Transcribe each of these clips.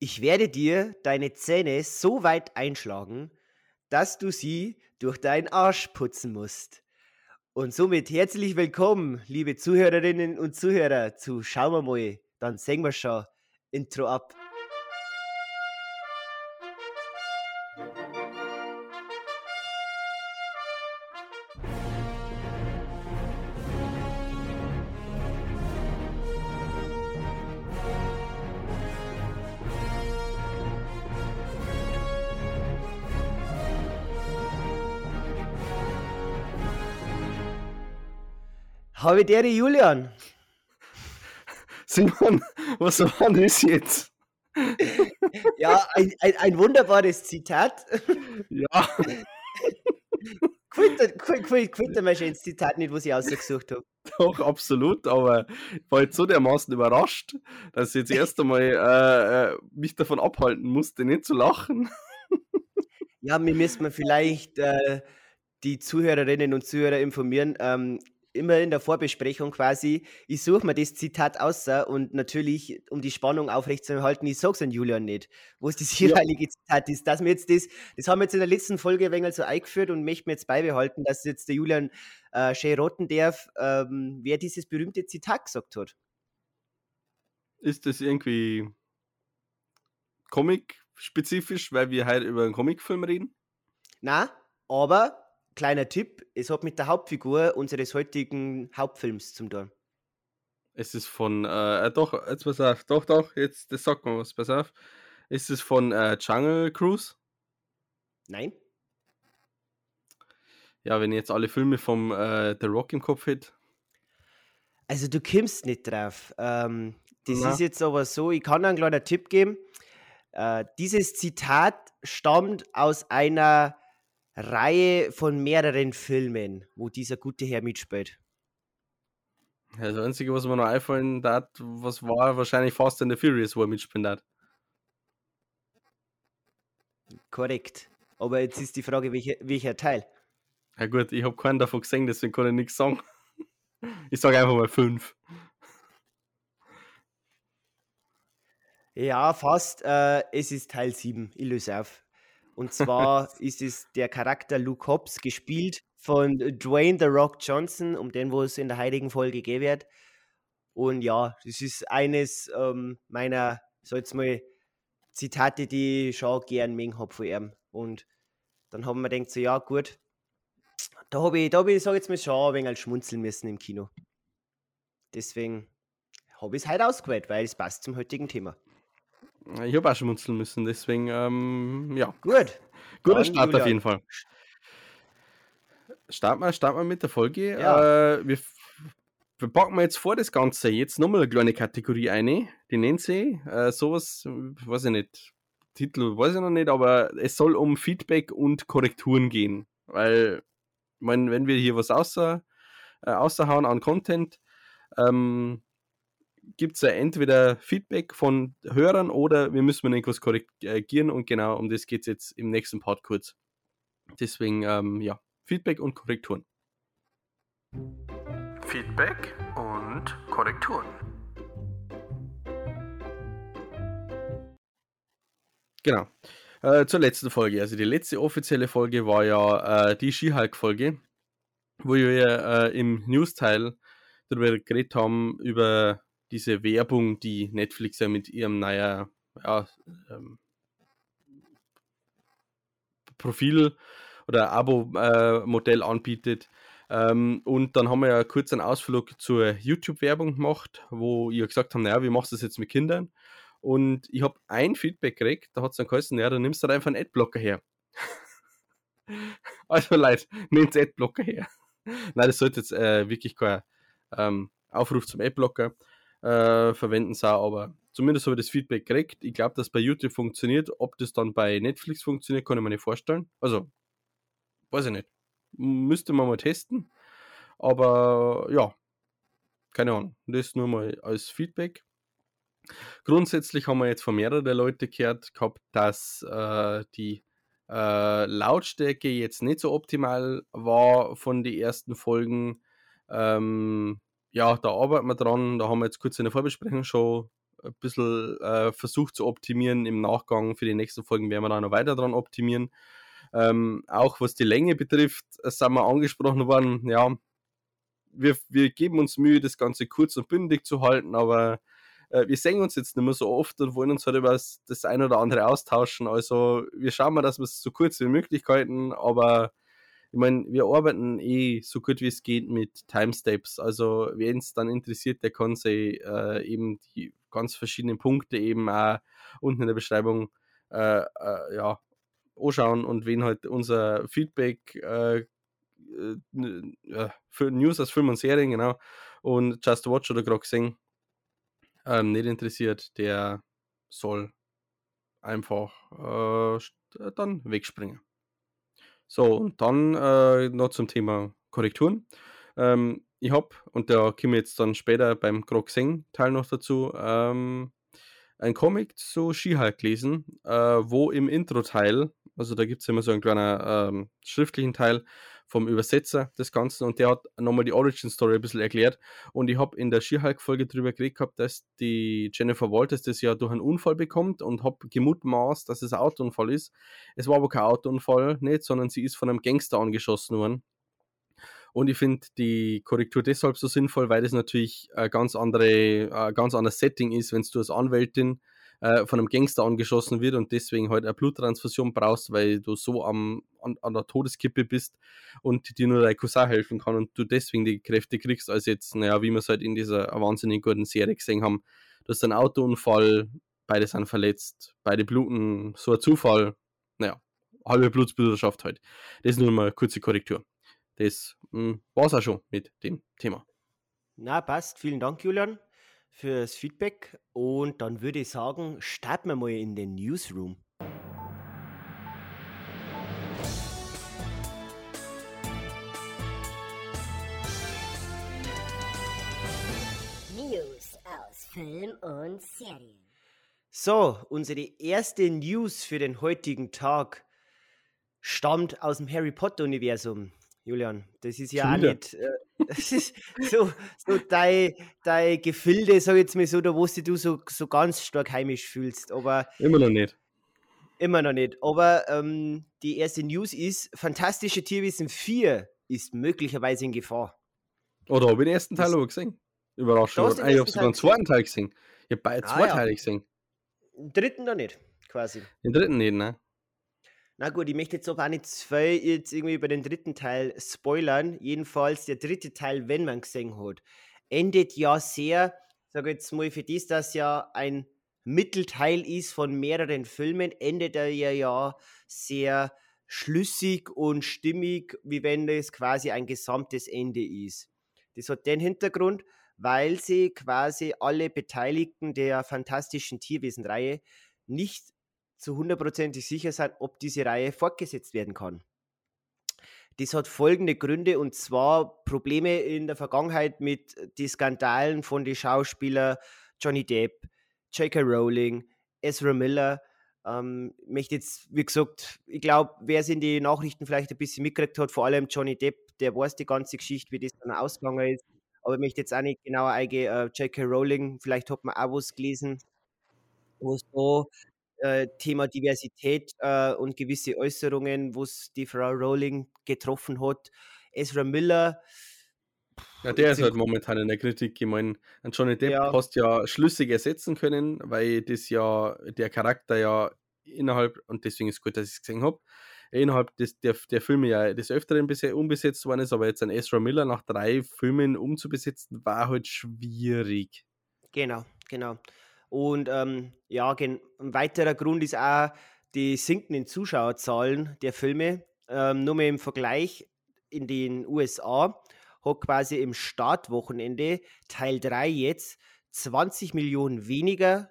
Ich werde dir deine Zähne so weit einschlagen, dass du sie durch deinen Arsch putzen musst. Und somit herzlich willkommen, liebe Zuhörerinnen und Zuhörer, zu Schauen wir mal, dann sehen wir schon Intro ab. Habe der Julian. Simon, was war das jetzt? Ja, ein, ein, ein wunderbares Zitat. Ja. Quittet mir schon das Zitat nicht, was ich ausgesucht habe. Doch, absolut, aber ich war jetzt so dermaßen überrascht, dass ich jetzt erst einmal äh, äh mich davon abhalten musste, nicht zu lachen. Ja, wir müssen vielleicht äh, die Zuhörerinnen und Zuhörer informieren. Ähm, immer in der Vorbesprechung quasi, ich suche mir das Zitat aus und natürlich, um die Spannung aufrechtzuerhalten, ich sage es an Julian nicht, wo es das jeweilige ja. Zitat ist. Dass wir jetzt das, das haben wir jetzt in der letzten Folge ein wenig so eingeführt und möchten jetzt beibehalten, dass jetzt der Julian äh, schön roten darf, ähm, wer dieses berühmte Zitat gesagt hat. Ist das irgendwie Comic-spezifisch, weil wir heute über einen Comicfilm reden? Na, aber kleiner Tipp, es hat mit der Hauptfigur unseres heutigen Hauptfilms zum tun. Es ist von, äh, äh doch, jetzt pass auf, doch, doch, jetzt, das sagt man was, pass auf. Ist es von äh, Jungle Cruise? Nein. Ja, wenn ich jetzt alle Filme vom äh, The Rock im Kopf hätte. Also du kommst nicht drauf. Ähm, das Na. ist jetzt aber so, ich kann einen kleinen Tipp geben. Äh, dieses Zitat stammt aus einer Reihe von mehreren Filmen, wo dieser gute Herr mitspielt. das Einzige, was mir noch einfallen hat, was war wahrscheinlich Fast and the Furious, wo er mitspielt hat. Korrekt. Aber jetzt ist die Frage, welcher, welcher Teil? Ja gut, ich habe keinen davon gesehen, deswegen kann ich nichts sagen. Ich sage einfach mal fünf. Ja, fast. Äh, es ist Teil 7. Ich löse auf. Und zwar ist es der Charakter Luke Hobbs, gespielt von Dwayne The Rock Johnson, um den, wo es in der heiligen Folge gehen wird. Und ja, das ist eines ähm, meiner, so jetzt mal, Zitate, die ich schon gern mengen habe von ihm. Und dann haben wir gedacht, so, ja, gut, da habe ich, da habe ich, sag jetzt mal, schon ein wenig schmunzeln müssen im Kino. Deswegen habe ich es heute ausgewählt, weil es passt zum heutigen Thema. Ich habe auch schmunzeln müssen, deswegen, ähm, ja. Gut. Guter Start Julian. auf jeden Fall. Starten wir, starten wir mit der Folge. Ja. Äh, wir, wir packen jetzt vor das Ganze jetzt nochmal eine kleine Kategorie ein. Die nennt sie äh, sowas, weiß ich nicht, Titel weiß ich noch nicht, aber es soll um Feedback und Korrekturen gehen. Weil, mein, wenn wir hier was außer, äh, außerhauen an Content, ähm, gibt es ja entweder Feedback von Hörern oder wir müssen irgendwas korrigieren und genau um das geht es jetzt im nächsten Part kurz. Deswegen, ähm, ja, Feedback und Korrekturen. Feedback und Korrekturen. Genau. Äh, zur letzten Folge. Also die letzte offizielle Folge war ja äh, die She-Hulk-Folge, wo wir äh, im News-Teil darüber geredet haben, über diese Werbung, die Netflix ja mit ihrem naja, ja, ähm, Profil oder Abo-Modell äh, anbietet. Ähm, und dann haben wir ja kurz einen Ausflug zur YouTube-Werbung gemacht, wo ihr gesagt habt, naja, wie machst du das jetzt mit Kindern? Und ich habe ein Feedback gekriegt, da hat es dann geheißen, ja, dann nimmst du halt einfach einen Adblocker her. also Leute, nehmt Adblocker her. Nein, das sollte jetzt äh, wirklich kein ähm, Aufruf zum Adblocker äh, verwenden soll, aber zumindest habe ich das Feedback gekriegt. Ich glaube, dass bei YouTube funktioniert. Ob das dann bei Netflix funktioniert, kann ich mir nicht vorstellen. Also, weiß ich nicht. Müsste man mal testen. Aber ja, keine Ahnung. Das nur mal als Feedback. Grundsätzlich haben wir jetzt von mehreren Leuten gehört gehabt, dass äh, die äh, Lautstärke jetzt nicht so optimal war von den ersten Folgen. Ähm, ja, da arbeiten wir dran. Da haben wir jetzt kurz in der Vorbesprechung schon ein bisschen äh, versucht zu optimieren. Im Nachgang für die nächsten Folgen werden wir da noch weiter dran optimieren. Ähm, auch was die Länge betrifft, sind wir angesprochen worden, ja, wir, wir geben uns Mühe, das Ganze kurz und bündig zu halten, aber äh, wir sehen uns jetzt nicht mehr so oft und wollen uns halt über das, das ein oder andere austauschen. Also wir schauen mal, dass wir es so kurz wie möglich halten, aber ich meine, wir arbeiten eh so gut wie es geht mit Timesteps. Also wen es dann interessiert, der kann sich äh, eben die ganz verschiedenen Punkte eben auch unten in der Beschreibung äh, äh, ja, anschauen und wen halt unser Feedback äh, äh, für News aus Film und Serien, genau, und Just Watch oder gerade gesehen, ähm, nicht interessiert, der soll einfach äh, dann wegspringen. So, und dann äh, noch zum Thema Korrekturen. Ähm, ich habe, und da kommen wir jetzt dann später beim Groxing-Teil noch dazu, ähm, ein Comic zu She-Hulk gelesen, äh, wo im Intro-Teil, also da gibt es immer so einen kleinen ähm, schriftlichen Teil, vom Übersetzer des Ganzen und der hat nochmal die Origin Story ein bisschen erklärt. Und ich habe in der She-Hulk-Folge drüber geredet gehabt, dass die Jennifer Walters das ja durch einen Unfall bekommt und habe gemutmaßt, dass es ein Autounfall ist. Es war aber kein Autounfall, nicht, sondern sie ist von einem Gangster angeschossen worden. Und ich finde die Korrektur deshalb so sinnvoll, weil das natürlich ein ganz, andere, ein ganz anderes Setting ist, wenn du als Anwältin äh, von einem Gangster angeschossen wird und deswegen halt eine Bluttransfusion brauchst, weil du so am, an, an der Todeskippe bist und dir nur dein Cousin helfen kann und du deswegen die Kräfte kriegst, als jetzt, naja, wie wir es halt in dieser wahnsinnig guten Serie gesehen haben. Du hast einen Autounfall, beide sind verletzt, beide bluten, so ein Zufall, naja, halbe Blutsbrüderschaft halt. Das ist nur mal eine kurze Korrektur. Das hm, war es auch schon mit dem Thema. Na, passt. Vielen Dank, Julian fürs Feedback und dann würde ich sagen, starten wir mal in den Newsroom. News aus Film und Serien. So, unsere erste News für den heutigen Tag stammt aus dem Harry Potter Universum. Julian, das ist ja auch nicht, äh, das ist so, so dein, dein Gefilde, sag ich jetzt mal so, da wo du so, so ganz stark heimisch fühlst. Aber immer noch nicht. Immer noch nicht. Aber ähm, die erste News ist: Fantastische Tierwesen 4 ist möglicherweise in Gefahr. Oder habe ich den ersten Teil aber gesehen? Überraschend. Ich habe sogar den zweiten Teil gesehen. Ich habe beide ah, zwei ja. Teile gesehen. Den dritten noch nicht, quasi. Den dritten nicht, ne? Na gut, ich möchte jetzt auch nicht viel jetzt irgendwie über den dritten Teil spoilern. Jedenfalls der dritte Teil, wenn man gesehen hat, endet ja sehr, sage jetzt mal für das, dass ja ein Mittelteil ist von mehreren Filmen, endet er ja, ja sehr schlüssig und stimmig, wie wenn es quasi ein gesamtes Ende ist. Das hat den Hintergrund, weil sie quasi alle Beteiligten der fantastischen Tierwesen-Reihe nicht zu hundertprozentig sicher sein, ob diese Reihe fortgesetzt werden kann. Das hat folgende Gründe und zwar Probleme in der Vergangenheit mit den Skandalen von den Schauspielern Johnny Depp, J.K. Rowling, Ezra Miller. Ähm, möchte jetzt, wie gesagt, ich glaube, wer es in die Nachrichten vielleicht ein bisschen mitgekriegt hat, vor allem Johnny Depp, der weiß die ganze Geschichte, wie das dann ausgegangen ist. Aber ich möchte jetzt auch nicht genauer eingehen. Äh, J.K. Rowling, vielleicht hat man auch was gelesen, wo es da äh, Thema Diversität äh, und gewisse Äußerungen, wo es die Frau Rowling getroffen hat. Ezra Miller. Ja, der ist halt momentan in der Kritik. Ich meine, Johnny Depp ja. hast ja schlüssig ersetzen können, weil das ja der Charakter ja innerhalb, und deswegen ist es gut, dass ich es gesehen habe, innerhalb des, der, der Filme ja des Öfteren bisher umbesetzt worden ist, aber jetzt ein Ezra Miller nach drei Filmen umzubesetzen, war halt schwierig. Genau, genau. Und ähm, ja, ein weiterer Grund ist auch die sinkenden Zuschauerzahlen der Filme. Ähm, nur mal im Vergleich in den USA hat quasi im Startwochenende Teil 3 jetzt 20 Millionen weniger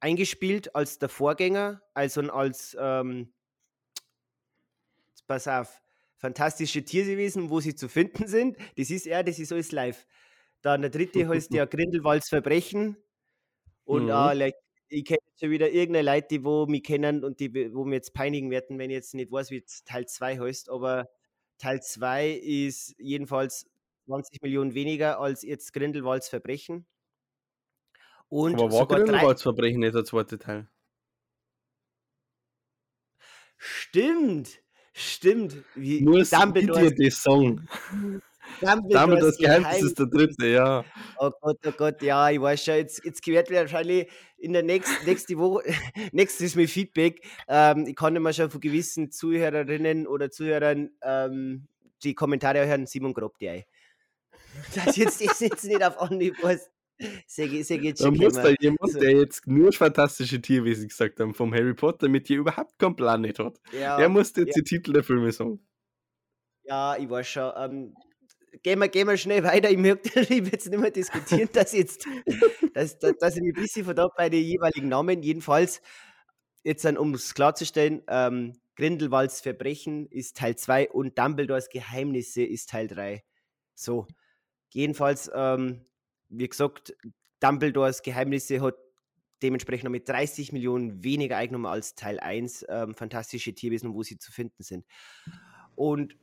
eingespielt als der Vorgänger, also als, ähm, pass auf, fantastische Tierwesen, wo sie zu finden sind. Das ist er, das ist alles live. Dann der dritte heißt ja Grindelwalds Verbrechen. Und mhm. uh, like, ich kenne jetzt schon wieder irgendeine Leute, die wo mich kennen und die wo mir jetzt peinigen werden, wenn ich jetzt nicht weiß, wie Teil 2 heißt, aber Teil 2 ist jedenfalls 20 Millionen weniger als jetzt Grindelwalds Verbrechen. Und Aber war sogar drei, Grindelwaldsverbrechen nicht der zweite Teil? Stimmt, stimmt. Wie ich Dumbledores, dir das Dumbledores Dumbledores Geheimnis ist der dritte, ja. Oh Gott, oh Gott, ja, ich weiß schon, jetzt, jetzt wird wahrscheinlich in der nächsten nächste Woche, nächstes ist mein Feedback. Ähm, ich kann immer schon von gewissen Zuhörerinnen oder Zuhörern ähm, die Kommentare hören, Simon grobt die ein. Das jetzt, ist jetzt nicht auf Anhieb. Sehr, sehr Da schon muss da jemand, So, der jetzt nur fantastische Tierwesen gesagt haben, vom Harry Potter, mit dir überhaupt keinen Plan nicht hat. Der ja, muss jetzt ja, die Titel der Filme sagen. ja, ich weiß schon. Ähm, gehen, wir, gehen wir schnell weiter. Ich möchte ich jetzt nicht mehr diskutieren, dass, jetzt, dass, dass, dass ich mich ein bisschen verdammt bei den jeweiligen Namen. Jedenfalls, jetzt dann, um es klarzustellen, ähm, Grindelwalds Verbrechen ist Teil 2 und Dumbledores Geheimnisse ist Teil 3. So, jedenfalls, ähm, wie gesagt, Dumbledores Geheimnisse hat dementsprechend noch mit 30 Millionen weniger eingenommen als Teil 1, ähm, fantastische Tierwesen, wo sie zu finden sind. Und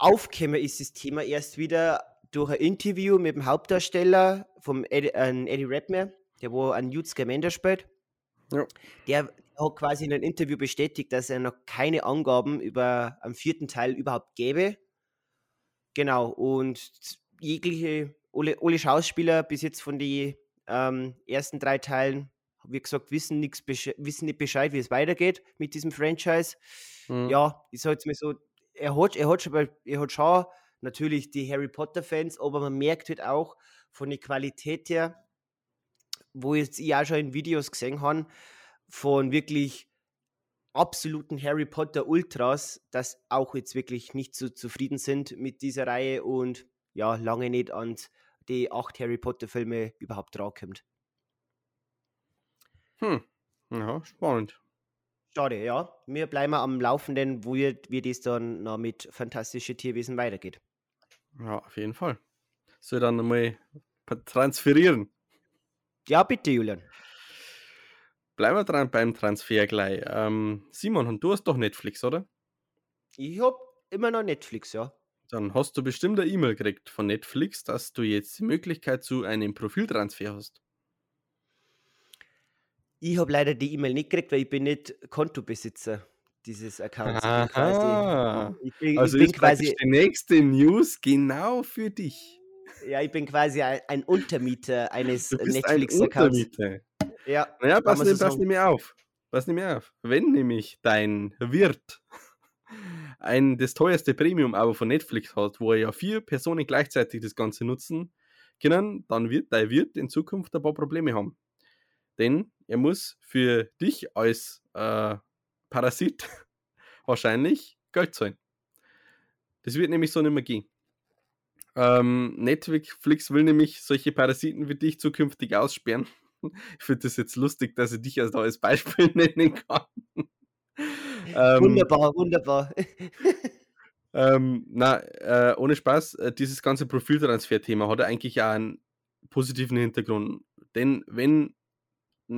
aufgekommen ist das Thema erst wieder durch ein Interview mit dem Hauptdarsteller vom Eddie, äh, Eddie Redmayne, der wo an Newt Scamander spielt. Ja. Der hat quasi in einem Interview bestätigt, dass er noch keine Angaben über am vierten Teil überhaupt gäbe. Genau, und jegliche, alle, alle Schauspieler bis jetzt von den ähm, ersten drei Teilen, wie gesagt, wissen, nix, wissen nicht Bescheid, wie es weitergeht mit diesem Franchise. Mhm. Ja, ich sage jetzt mal so, er hat, er hat schon, er hat schon natürlich die Harry Potter-Fans, aber man merkt halt auch von der Qualität her, wo jetzt ich auch schon in Videos gesehen habe, von wirklich absoluten Harry Potter Ultras, dass auch jetzt wirklich nicht so zufrieden sind mit dieser Reihe und ja, lange nicht an die acht Harry Potter Filme überhaupt rankommt. Hm. Ja, spannend. Schade, ja. Wir bleiben am Laufenden, wo wir, wie das dann noch mit fantastischen Tierwesen weitergeht. Ja, auf jeden Fall. Soll dann einmal transferieren. Ja, bitte, Julian. Bleiben wir dran beim Transfer gleich. Ähm, Simon, und du hast doch Netflix, oder? Ich hab immer noch Netflix, ja. Dann hast du bestimmt eine E-Mail gekriegt von Netflix, dass du jetzt die Möglichkeit zu einem Profiltransfer hast. Ich habe leider die E-Mail nicht gekriegt, weil ich bin nicht Kontobesitzer dieses Accounts. Ich bin quasi, Aha. ich bin, Also ich bin quasi, die nächste News genau für dich. ja, ich bin quasi ein, ein Untermieter eines ein Netflix-Accounts. Untermieter. Ja, Naja, pass, so pass nicht mehr auf. Pass nicht mehr auf. Wenn nämlich dein Wirt ein das teuerste Premium-Abo von Netflix hat, wo ja vier Personen gleichzeitig das Ganze nutzen können, dann wird dein Wirt in Zukunft ein paar Probleme haben. Denn er muss für dich als äh, Parasit wahrscheinlich Geld zahlen. Das wird nämlich so nicht mehr gehen. Ähm, Netflix will nämlich solche Parasiten wie dich zukünftig aussperren. Ich finde das jetzt lustig, dass ich dich als, als Beispiel nennen kann. ähm, Wunderbar, wunderbar. ähm, na, äh, ohne Spaß, äh, dieses ganze Profiltransfer-Thema hat eigentlich auch einen positiven Hintergrund. Denn wenn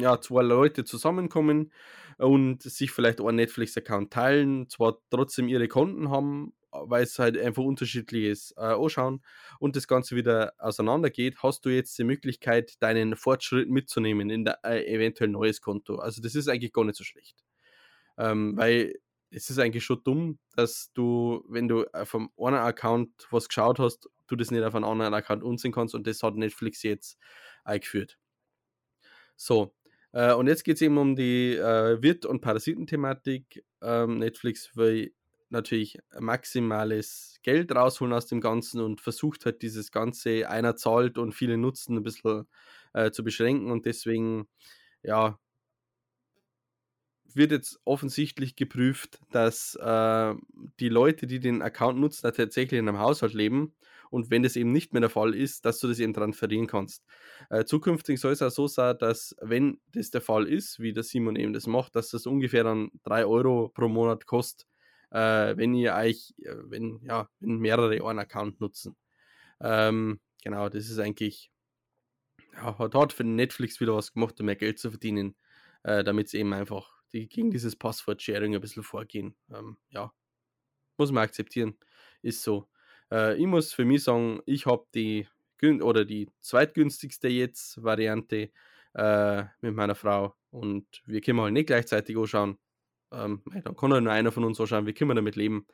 ja, zwei Leute zusammenkommen und sich vielleicht einen Netflix-Account teilen, zwar trotzdem ihre Konten haben, weil es halt einfach unterschiedliches äh, anschauen und das Ganze wieder auseinandergeht, hast du jetzt die Möglichkeit, deinen Fortschritt mitzunehmen in der, äh, eventuell neues Konto. Also das ist eigentlich gar nicht so schlecht. Ähm, weil es ist eigentlich schon dumm, dass du, wenn du auf einem einen Account was geschaut hast, du das nicht auf einen anderen Account unsehen kannst und das hat Netflix jetzt eingeführt. So, äh, und jetzt geht es eben um die äh, Wirt- und Parasitenthematik. Ähm, Netflix will natürlich maximales Geld rausholen aus dem Ganzen und versucht halt dieses Ganze, einer zahlt und viele nutzen, ein bisschen äh, zu beschränken und deswegen, ja, wird jetzt offensichtlich geprüft, dass äh, die Leute, die den Account nutzen, tatsächlich in einem Haushalt leben und wenn das eben nicht mehr der Fall ist, dass du das eben transferieren kannst. Äh, zukünftig soll es auch so sein, dass wenn das der Fall ist, wie der Simon eben das macht, dass das ungefähr dann 3 Euro pro Monat kostet, äh, wenn ihr euch, äh, wenn, ja, wenn mehrere einen Account nutzen. Ähm, genau, das ist eigentlich, ja, hat, hat für Netflix wieder was gemacht, um mehr Geld zu verdienen, äh, damit sie eben einfach die gegen dieses Passwort-Sharing ein bisschen vorgehen. Ähm, ja, muss man akzeptieren, ist so. Äh, ich muss für mich sagen, ich habe die oder die zweitgünstigste jetzt Variante, äh, mit meiner Frau und wir können halt nicht gleichzeitig anschauen, ähm, dann kann halt nur einer von uns anschauen, wie können wir damit leben.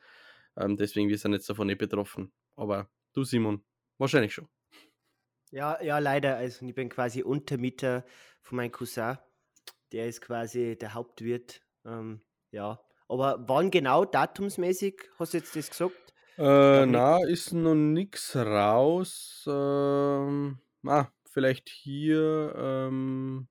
Ähm, deswegen, wir sind jetzt davon nicht betroffen. Aber du, Simon, wahrscheinlich schon. Ja, ja, leider. Also ich bin quasi Untermieter von meinem Cousin. Der ist quasi der Hauptwirt. Ähm, ja. Aber wann genau, datumsmäßig, hast du jetzt das gesagt? Äh, na, ist noch nichts raus. Ähm, ah, vielleicht hier. Ähm,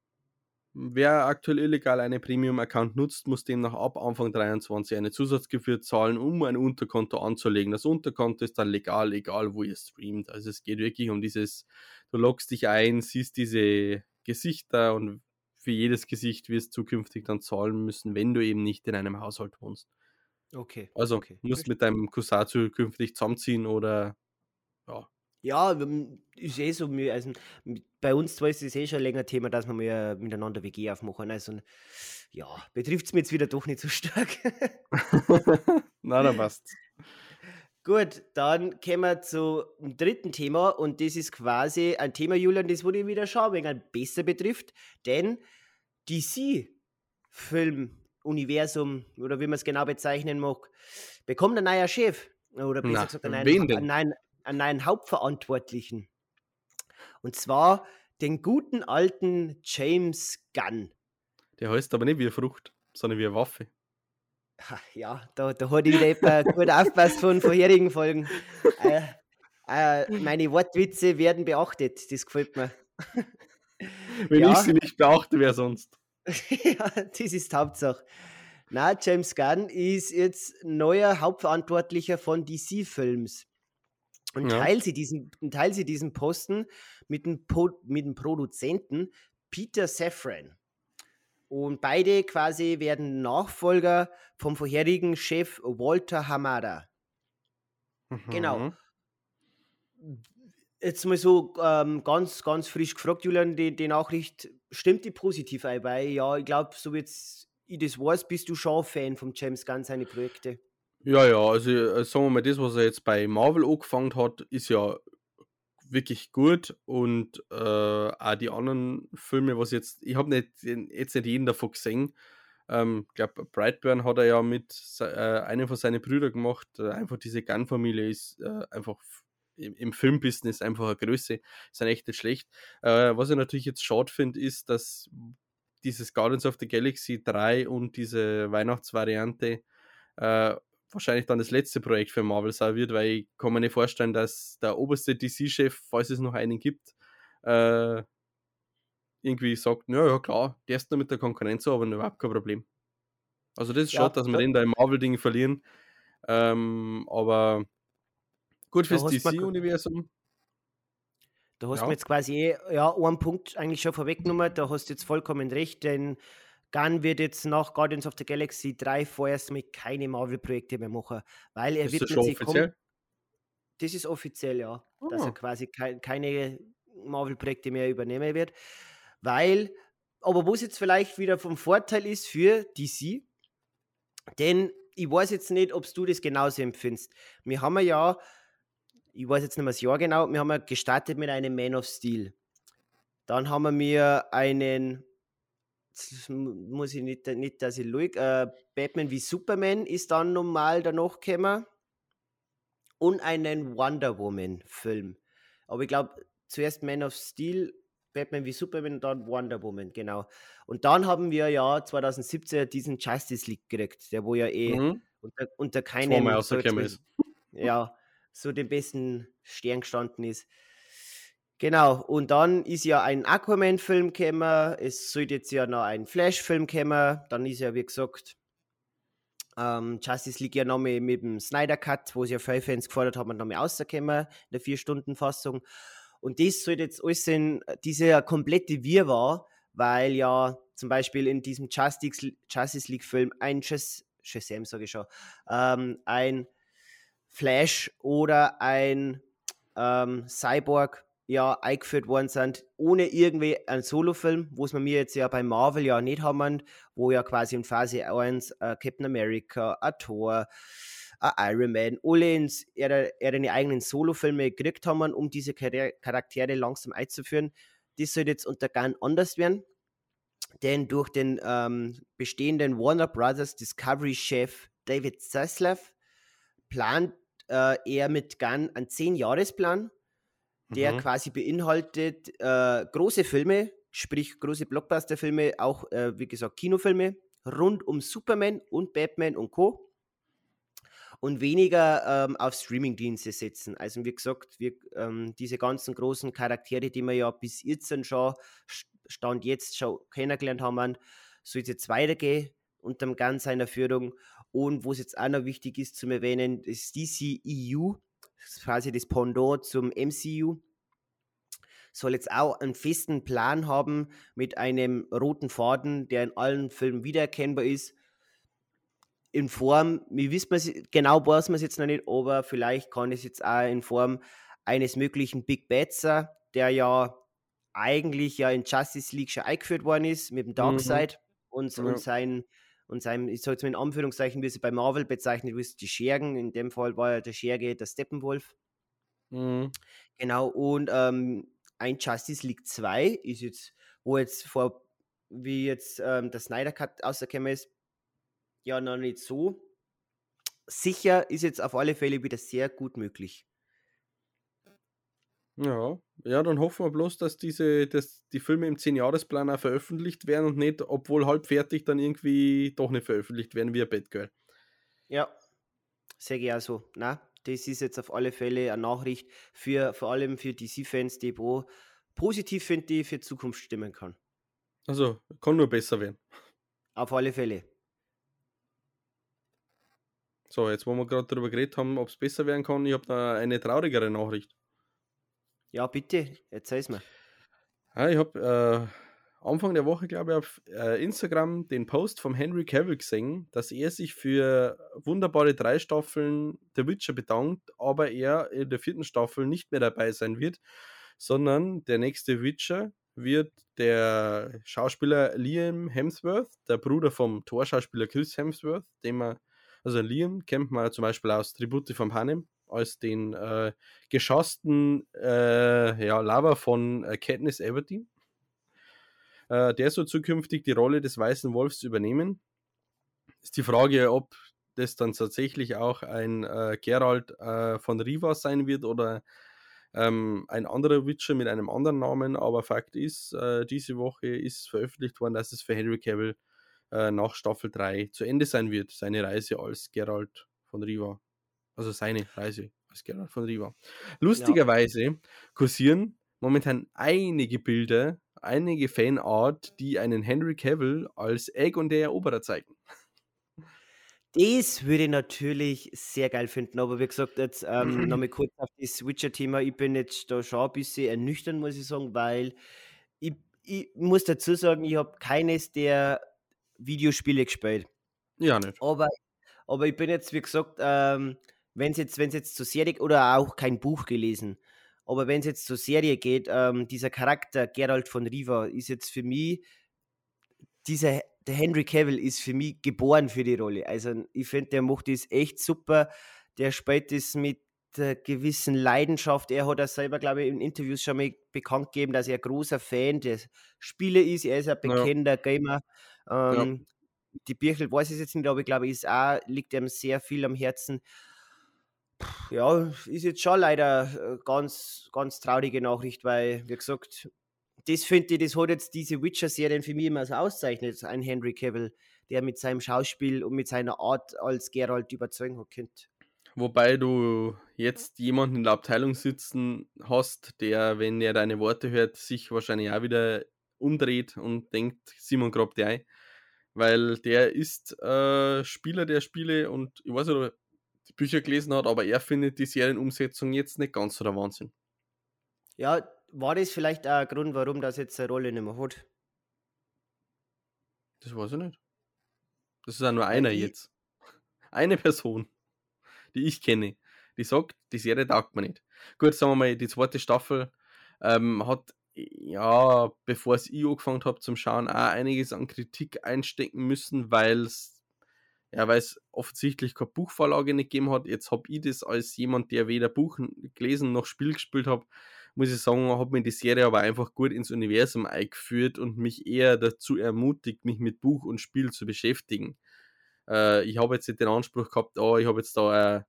wer aktuell illegal einen Premium-Account nutzt, muss demnach ab Anfang 23 eine Zusatzgebühr zahlen, um ein Unterkonto anzulegen. Das Unterkonto ist dann legal, egal wo ihr streamt. Also es geht wirklich um dieses, du loggst dich ein, siehst diese Gesichter und für jedes Gesicht wirst du zukünftig dann zahlen müssen, wenn du eben nicht in einem Haushalt wohnst. Okay. Also okay. musst mit deinem Cousin zukünftig zusammenziehen oder ja. Ja, ist eh so, also bei uns zwei ist es eh schon länger Thema, dass wir mal miteinander WG aufmachen. Also ja, betrifft es mich jetzt wieder doch nicht so stark. Na, dann passt. Gut, dann kommen wir zum dritten Thema und das ist quasi ein Thema, Julian, das wurde wieder schon ein wenig besser betrifft, denn DC-Film-Universum oder wie man es genau bezeichnen mag, bekommt ein neuer Chef oder besser Na, gesagt einen neuen, einen, neuen- einen neuen Hauptverantwortlichen. Und zwar den guten alten James Gunn. Der heißt aber nicht wie eine Frucht, sondern wie eine Waffe. Ja, da, da hat wieder jemand gut aufgepasst von vorherigen Folgen. Äh, äh, meine Wortwitze werden beachtet, das gefällt mir. Wenn Ja. ich sie nicht beachte, wer sonst? ja, das ist die Hauptsache. Na, James Gunn ist jetzt neuer Hauptverantwortlicher von DC-Films. Und Ja. teilt sie diesen, teilt sie diesen Posten mit dem, po mit dem Produzenten Peter Safran. Und beide quasi werden Nachfolger vom vorherigen Chef Walter Hamada. Genau. Mhm. Jetzt mal so ähm, ganz, ganz frisch gefragt, Julian, die, die Nachricht, stimmt die positiv ein? Ja, ich glaube, so wie ich das weiß, bist du schon Fan von James Gunn, seine Projekte. Ja, ja, also äh, sagen wir mal, das, was er jetzt bei Marvel angefangen hat, ist ja wirklich gut und äh, auch die anderen Filme, was jetzt, ich habe nicht, jetzt nicht jeden davon gesehen. Ähm, ich glaube, Brightburn hat er ja mit äh, einem von seinen Brüdern gemacht. Äh, einfach diese Gunn-Familie ist äh, einfach im, im Filmbusiness einfach eine Größe, ist dann echt nicht schlecht. Äh, was ich natürlich jetzt schade finde, ist, dass dieses Guardians of the Galaxy 3 und diese Weihnachtsvariante äh, wahrscheinlich dann das letzte Projekt für Marvel sein wird, weil ich kann mir nicht vorstellen, dass der oberste DC-Chef, falls es noch einen gibt, äh, irgendwie sagt, ja, ja klar, der ist nur mit der Konkurrenz, aber überhaupt kein Problem. Also das ist Ja, schade, dass wir den da im Marvel-Ding verlieren. Ähm, aber gut fürs DC-Universum. Da hast Ja. du mir jetzt quasi eh, ja, einen Punkt eigentlich schon vorweggenommen, da hast du jetzt vollkommen recht, denn Gunn wird jetzt nach Guardians of the Galaxy 3 vorerst mit keine Marvel-Projekte mehr machen, weil er Ist wird das schon offiziell? Das ist offiziell, ja. Dass Ah. er quasi kei- keine Marvel-Projekte mehr übernehmen wird. Weil, aber wo es jetzt vielleicht wieder vom Vorteil ist für DC, denn ich weiß jetzt nicht, ob du das genauso empfindest. Wir haben ja, ich weiß jetzt nicht mehr das Jahr genau, wir haben ja gestartet mit einem Man of Steel. Dann haben wir einen, jetzt muss ich nicht, nicht dass ich lüge, äh, Batman wie Superman ist dann normal danach gekommen und einen Wonder Woman-Film. Aber ich glaube, zuerst Man of Steel, Batman wie Superman und dann Wonder Woman, genau. Und dann haben wir ja 2017 diesen Justice League gekriegt, der wo ja eh Mhm. unter, unter Zweimal keinem rausgekommen so ist. ja, so den besten Stern gestanden ist. Genau, und dann ist ja ein Aquaman-Film gekommen, es sollte jetzt ja noch ein Flash-Film kommen, dann ist ja, wie gesagt, ähm, Justice League ja noch mal mit dem Snyder Cut, wo sie ja viele Fans gefordert haben, noch mal rausgekommen, in der 4-Stunden-Fassung. Und das sollte jetzt alles in dieser komplette Wirrwarr, weil ja zum Beispiel in diesem Justice, Justice League-Film ein Shaz Shazam, sage ich schon, ähm, ein Flash oder ein ähm, Cyborg ja eingeführt worden sind, ohne irgendwie einen Solofilm, wo es wir jetzt ja bei Marvel ja nicht haben, wo ja quasi in Phase 1 äh, Captain America, ein Thor, ein Iron Man, alle ins, ihre, ihre eigenen Solofilme gekriegt haben, um diese Char- Charaktere langsam einzuführen. das soll jetzt unter Gunn anders werden. Denn durch den ähm, bestehenden Warner Brothers Discovery-Chef David Zaslav plant äh, er mit Gunn einen 10-Jahres-Plan, der Mhm. quasi beinhaltet äh, große Filme, sprich große Blockbuster-Filme, auch äh, wie gesagt Kinofilme rund um Superman und Batman und Co. Und weniger ähm, auf Streamingdienste setzen. Also wie gesagt, wir, ähm, diese ganzen großen Charaktere, die wir ja bis jetzt schon, Stand jetzt schon kennengelernt haben, soll es jetzt weitergehen unter dem Ganz seiner Führung. Und wo es jetzt auch noch wichtig ist zu erwähnen, ist das ist quasi das Pendant zum MCU, soll jetzt auch einen festen Plan haben mit einem roten Faden, der in allen Filmen wiedererkennbar ist. In Form, wie wissen wir genau, weiß man es jetzt noch nicht, aber vielleicht kann es jetzt auch in Form eines möglichen Big Bats sein, der ja eigentlich ja in Justice League schon eingeführt worden ist mit dem Darkseid mhm. und, Ja. und sein und seinem, ich sage jetzt mal in Anführungszeichen, wie sie bei Marvel bezeichnet wird, die Schergen. In dem Fall war ja der Scherge der Steppenwolf. Mhm. Genau, und ähm, ein Justice League 2 ist jetzt, wo jetzt vor, wie jetzt ähm, der Snyder Cut rausgekommen ist, ja noch nicht so sicher, ist jetzt auf alle Fälle wieder sehr gut möglich. Ja, ja, dann hoffen wir bloß, dass diese, dass die Filme im 10-Jahresplan auch veröffentlicht werden und nicht, obwohl halb fertig, dann irgendwie doch nicht veröffentlicht werden wie ein Batgirl. Ja, sage ich auch so. Na, das ist jetzt auf alle Fälle eine Nachricht für vor allem für DC-Fans, die wo positiv finden, die für Zukunft stimmen kann. Also, kann nur besser werden. Auf alle Fälle. So, jetzt wo wir gerade darüber geredet haben, ob es besser werden kann, ich habe da eine traurigere Nachricht. Ja, bitte, erzähl's mir. Ja, ich habe äh, Anfang der Woche, glaube ich, auf äh, Instagram den Post vom Henry Cavill gesehen, dass er sich für wunderbare drei Staffeln The Witcher bedankt, aber er in der vierten Staffel nicht mehr dabei sein wird, sondern der nächste Witcher wird der Schauspieler Liam Hemsworth, der Bruder vom Torschauspieler Chris Hemsworth, den man, also Liam kennt man zum Beispiel aus Tribute vom Panem, als den äh, geschassten äh, ja, Lover von äh, Katniss Everdeen. Äh, der soll zukünftig die Rolle des Weißen Wolfs übernehmen. Ist die Frage, ob das dann tatsächlich auch ein äh, Geralt äh, von Riva sein wird oder ähm, ein anderer Witcher mit einem anderen Namen. Aber Fakt ist, diese Woche ist veröffentlicht worden, dass es für Henry Cavill nach Staffel 3 zu Ende sein wird, seine Reise als Geralt von Riva. Also seine Reise als Geralt von Riva. Lustigerweise kursieren momentan einige Bilder, einige Fanart, die einen Henry Cavill als Egg und der Eroberer zeigen. Das würde ich natürlich sehr geil finden, aber wie gesagt, jetzt ähm, nochmal kurz auf das Witcher-Thema. Ich bin jetzt da schon ein bisschen ernüchternd, muss ich sagen, weil ich, ich muss dazu sagen, ich habe keines der Videospiele gespielt. Ja, nicht. Aber, aber ich bin jetzt, wie gesagt, ähm, wenn es jetzt, wenn's jetzt zur Serie oder auch kein Buch gelesen, aber wenn es jetzt zur Serie geht, ähm, dieser Charakter Geralt von Riva ist jetzt für mich, dieser, der Henry Cavill ist für mich geboren für die Rolle. Also ich finde, der macht das echt super. Der spielt das mit einer gewissen Leidenschaft. Er hat das selber, glaube ich, in Interviews schon mal bekannt gegeben, dass er ein großer Fan des Spiele ist. Er ist ein Ja. bekennender Gamer. Ähm, Die Birchel weiß ich jetzt nicht, aber ich glaube, ist auch, liegt ihm sehr viel am Herzen. Ja, ist jetzt schon leider äh, ganz, ganz traurige Nachricht, weil, wie gesagt, das finde ich, das hat jetzt diese Witcher-Serien für mich immer so auszeichnet. Ein Henry Cavill, der mit seinem Schauspiel und mit seiner Art als Geralt überzeugen hat könnt. Wobei du jetzt jemanden in der Abteilung sitzen hast, der, wenn er deine Worte hört, sich wahrscheinlich auch wieder umdreht und denkt, Simon grabt die ein. Weil der ist äh, Spieler der Spiele und ich weiß nicht, die Bücher gelesen hat, aber er findet die Serienumsetzung jetzt nicht ganz so der Wahnsinn. Ja, war das vielleicht auch ein Grund, warum das jetzt eine Rolle nicht mehr hat? Das weiß ich nicht. Das ist ja nur einer ich- jetzt. Eine Person, die ich kenne, die sagt, die Serie taugt mir nicht. Gut, sagen wir mal, die zweite Staffel ähm, hat, ja, bevor es ich angefangen habe zum Schauen, auch einiges an Kritik einstecken müssen, weil es ja, weil es offensichtlich keine Buchvorlage nicht gegeben hat. Jetzt habe ich das als jemand, der weder Buch gelesen noch Spiel gespielt hat, muss ich sagen, hat mir die Serie aber einfach gut ins Universum eingeführt und mich eher dazu ermutigt, mich mit Buch und Spiel zu beschäftigen. Äh, ich habe jetzt nicht den Anspruch gehabt, oh, ich habe jetzt da äh,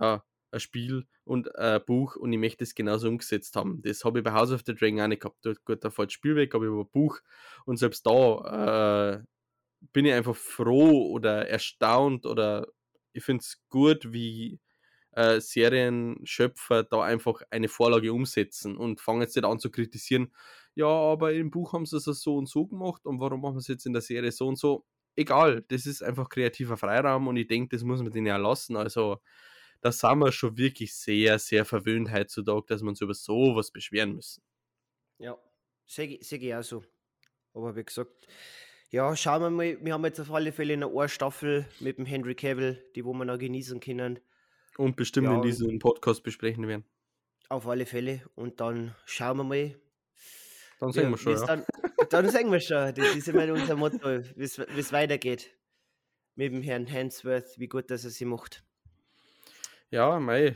ja, ein Spiel und ein Buch und ich möchte es genauso umgesetzt haben. Das habe ich bei House of the Dragon auch nicht gehabt. Dort, gut, da fällt das Spiel weg, aber über Buch und selbst da äh, bin ich einfach froh oder erstaunt oder ich finde es gut, wie äh, Serienschöpfer da einfach eine Vorlage umsetzen und fangen jetzt nicht an zu kritisieren, ja, aber im Buch haben sie es so und so gemacht und warum machen sie es jetzt in der Serie so und so. Egal, das ist einfach kreativer Freiraum und ich denke, das muss man denen ja lassen. Also da sind wir schon wirklich sehr, sehr verwöhnt heutzutage, dass wir uns über sowas beschweren müssen. Ja, sehe ich auch so. Aber wie gesagt, ja, schauen wir mal. Wir haben jetzt auf alle Fälle eine Ohrstaffel mit dem Henry Cavill, die wo wir noch genießen können. Und bestimmt ja, in diesem Podcast besprechen werden. Auf alle Fälle. Und dann schauen wir mal. Dann sehen ja, wir schon. Ja. Dann, dann sehen wir schon. Das ist immer unser Motto, wie es weitergeht. Mit dem Herrn Hansworth, wie gut dass er sie macht. Ja, mei,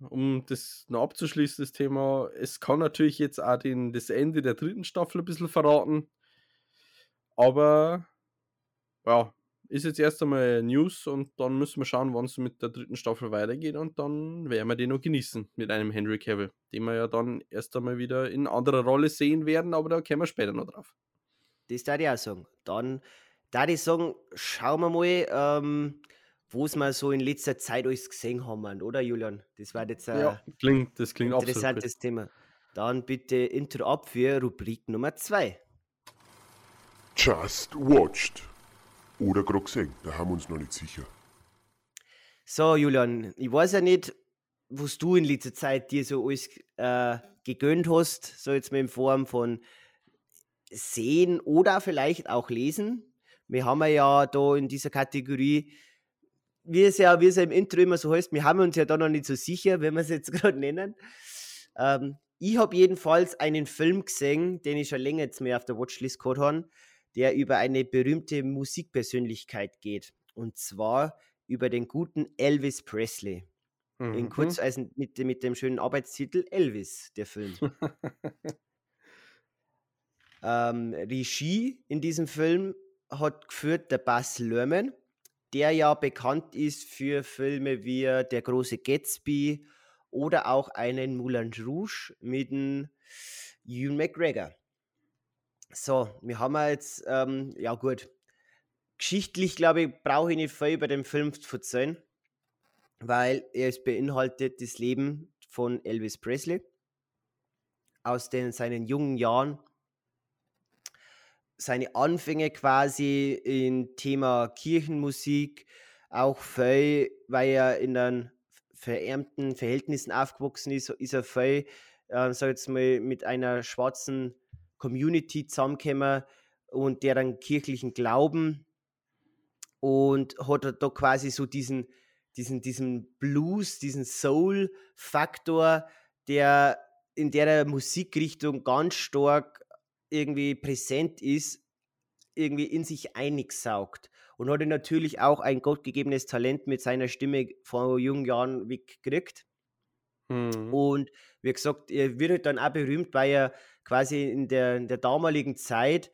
um das noch abzuschließen, das Thema, es kann natürlich jetzt auch den, das Ende der dritten Staffel ein bisschen verraten. Aber ja, ist jetzt erst einmal News und dann müssen wir schauen, wann es mit der dritten Staffel weitergeht und dann werden wir den noch genießen mit einem Henry Cavill, den wir ja dann erst einmal wieder in anderer Rolle sehen werden, aber da kommen wir später noch drauf. Das darf ich auch sagen. Dann darf ich sagen, schauen wir mal, ähm, wo es mal so in letzter Zeit alles gesehen haben, oder Julian? Das war jetzt ein ja, klingt, das klingt interessantes. Thema. Dann bitte Intro ab für Rubrik Nummer 2. Just watched. Oder gerade gesehen, da haben wir uns noch nicht sicher. So, Julian, ich weiß ja nicht, was du in letzter Zeit dir so alles äh, gegönnt hast, so jetzt mal in Form von sehen oder vielleicht auch lesen. Wir haben ja da in dieser Kategorie wie es ja, wie es ja im Intro immer so heißt, wir haben uns ja da noch nicht so sicher, wenn wir es jetzt gerade nennen. Ähm, ich habe jedenfalls einen Film gesehen, den ich schon länger jetzt mehr auf der Watchlist gehabt habe, der über eine berühmte Musikpersönlichkeit geht. Und zwar über den guten Elvis Presley. Mhm. In kurz also mit, mit dem schönen Arbeitstitel Elvis, der Film. ähm, Regie in diesem Film hat geführt der Bass Lerman der ja bekannt ist für Filme wie Der große Gatsby oder auch einen Moulin Rouge mit dem Ewan McGregor. So, wir haben jetzt, ähm, ja gut, geschichtlich glaube ich, brauche ich nicht viel über den Film zu erzählen, weil er es beinhaltet das Leben von Elvis Presley aus den, seinen jungen Jahren. Seine Anfänge quasi im Thema Kirchenmusik, auch viel, weil er in den verärmten Verhältnissen aufgewachsen ist, ist er viel, äh, sag jetzt mal, mit einer schwarzen Community zusammengekommen und deren kirchlichen Glauben und hat da quasi so diesen, diesen, diesen Blues, diesen Soul-Faktor, der in der Musikrichtung ganz stark irgendwie präsent ist, irgendwie in sich eingesaugt. Und hat natürlich auch ein gottgegebenes Talent mit seiner Stimme vor jungen Jahren weggekriegt. Mhm. Und wie gesagt, er wird halt dann auch berühmt, weil er quasi in der, in der damaligen Zeit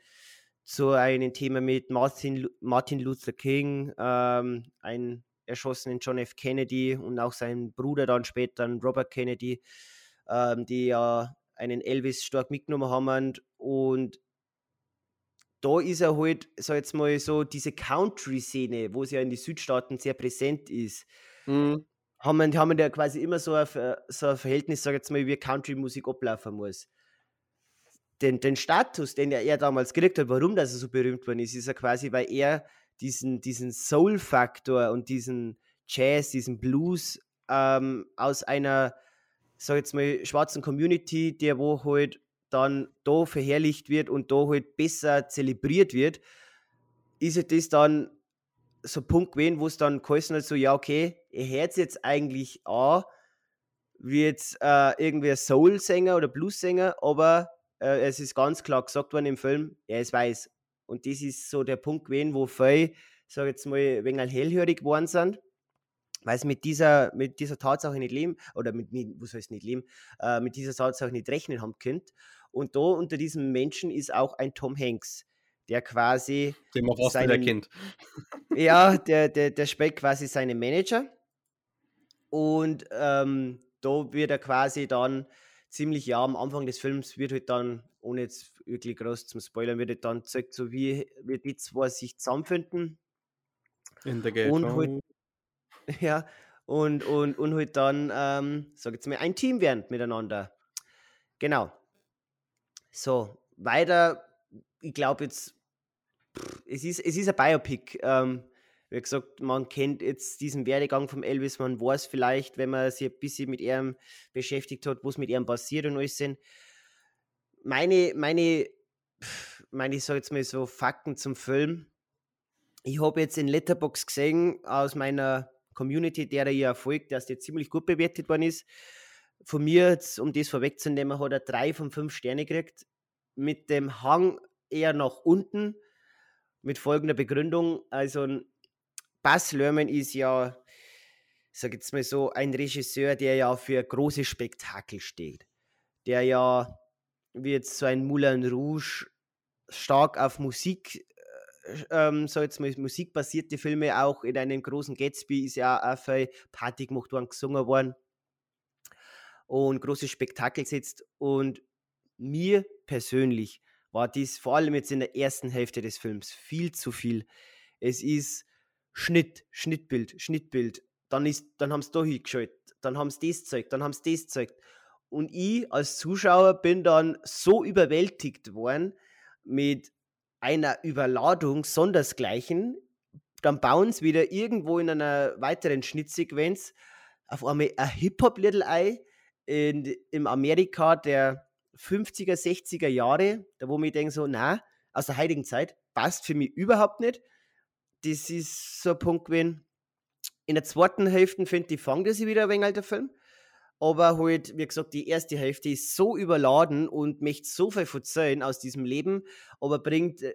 zu einem Thema mit Martin, Martin Luther King, ähm, einen erschossenen John F. Kennedy und auch seinen Bruder dann später, Robert Kennedy, ähm, die ja einen Elvis stark mitgenommen haben und da ist er halt, sag jetzt mal so, diese Country-Szene, wo es ja in den Südstaaten sehr präsent ist, mhm. haben, wir, haben da quasi immer so ein, so ein Verhältnis, sag jetzt mal, wie Country-Musik ablaufen muss. Den, den Status, den er damals gekriegt hat, warum das er so berühmt geworden ist, ist ja quasi, weil er diesen, diesen Soul-Faktor und diesen Jazz, diesen Blues ähm, aus einer sag jetzt mal, schwarzen Community, der wo halt dann da verherrlicht wird und da halt besser zelebriert wird, ist halt das dann so ein Punkt gewesen, wo es dann geheißen hat, so, ja, okay, er hört jetzt eigentlich an, wie jetzt äh, irgendwie Soul-Sänger oder Blues-Sänger, aber äh, es ist ganz klar gesagt worden im Film, er ist weiß. Und das ist so der Punkt gewesen, wo viele, sag jetzt mal, ein wenig hellhörig geworden sind weil sie mit dieser, mit dieser Tatsache nicht leben, oder mit, mit was heißt nicht leben, äh, mit dieser Tatsache nicht rechnen haben könnt. Und da unter diesem Menschen ist auch ein Tom Hanks, der quasi. Den man fast nicht erkennt. Ja, der, der, der spielt quasi seinen Manager. Und ähm, da wird er quasi dann ziemlich, ja, am Anfang des Films wird halt dann, ohne jetzt wirklich groß zum Spoilern, wird halt dann gezeigt, so wie, wie die zwei sich zusammenfinden. In der Gate. Und halt, ja, und, und, und halt dann, ähm, sag jetzt mal, ein Team werden miteinander. Genau. So, weiter, ich glaube jetzt, pff, es ist, es ist ein Biopic. Ähm, wie gesagt, man kennt jetzt diesen Werdegang vom Elvis, man weiß vielleicht, wenn man sich ein bisschen mit ihm beschäftigt hat, was mit ihm passiert und alles sind. Meine, meine, meine, ich sag jetzt mal so, Fakten zum Film. Ich habe jetzt in Letterbox gesehen, aus meiner Community, der ich ja folgt, dass der ziemlich gut bewertet worden ist. Von mir, jetzt, um das vorwegzunehmen, hat er drei von fünf Sterne gekriegt. Mit dem Hang eher nach unten, mit folgender Begründung. Also, Baz Luhrmann ist ja, sag jetzt mal so, ein Regisseur, der ja für große Spektakel steht. Der ja, wie jetzt so ein Moulin Rouge, stark auf Musik äh, ähm, so jetzt mal musikbasierte Filme, auch in einem großen Gatsby ist ja auch viel Party gemacht worden, gesungen worden und große Spektakel setzt. Und mir persönlich war dies vor allem jetzt in der ersten Hälfte des Films viel zu viel. Es ist Schnitt, Schnittbild, Schnittbild. Dann, ist, dann haben sie da hingeschaltet, dann haben sie das gezeigt, dann haben sie das gezeigt. Und ich als Zuschauer bin dann so überwältigt worden mit einer Überladung sondersgleichen. Dann bauen sie wieder irgendwo in einer weiteren Schnittsequenz auf einmal ein Hip-Hop-Little Ei in, im Amerika der 50er, 60er Jahre, da wo ich denke so, na, aus der heutigen Zeit, passt für mich überhaupt nicht. Das ist so ein Punkt gewesen. In der zweiten Hälfte, finde ich, fangt er wieder ein wenig der Film. Aber halt, wie gesagt, die erste Hälfte ist so überladen und möchte so viel verzeihen aus diesem Leben, aber bringt äh,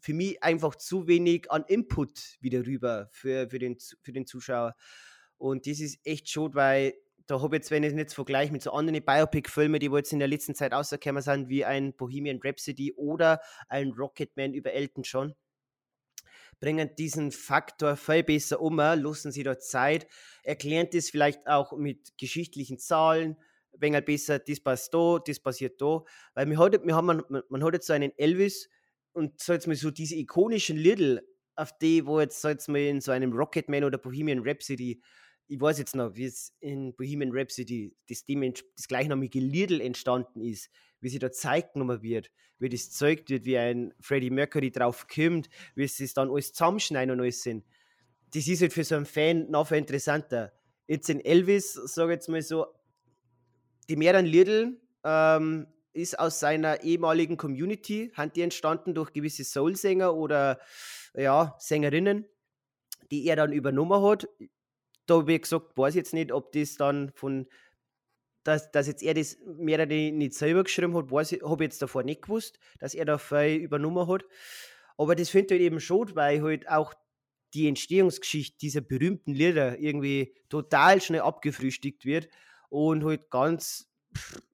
für mich einfach zu wenig an Input wieder rüber für, für, den, für den Zuschauer. Und das ist echt schade, weil da habe ich jetzt, wenn ich es nicht vergleiche mit so anderen Biopic-Filmen, die jetzt in der letzten Zeit rausgekommen sind, wie ein Bohemian Rhapsody oder ein Rocketman über Elton John, bringen diesen Faktor viel besser um, lassen sie da Zeit, erklären das vielleicht auch mit geschichtlichen Zahlen, wenn halt besser, das passt da, das passiert da, weil wir hat, wir haben, man, hat jetzt so einen Elvis und so jetzt mal so diese ikonischen Little, auf die, wo jetzt so jetzt mal in so einem Rocketman oder Bohemian Rhapsody ich weiß jetzt noch, wie es in Bohemian Rhapsody das, das gleichnamige Liedl entstanden ist, wie sie da zeigt wird, wie das zeugt wird, wie ein Freddie Mercury drauf kommt, wie sie es dann alles zusammenschneiden und alles sind. Das ist halt für so einen Fan nachher interessanter. Jetzt in Elvis, sage ich jetzt mal so, die mehreren Liedl ähm, ist aus seiner ehemaligen Community, haben die entstanden durch gewisse Soul-Sänger oder ja, Sängerinnen, die er dann übernommen hat da wie gesagt, weiß ich jetzt nicht, ob das dann von, dass, dass jetzt er das mehrere nicht selber geschrieben hat, habe ich jetzt davor nicht gewusst, dass er da viel übernommen hat. Aber das finde ich halt eben schon, weil halt auch die Entstehungsgeschichte dieser berühmten Lieder irgendwie total schnell abgefrühstückt wird und halt ganz,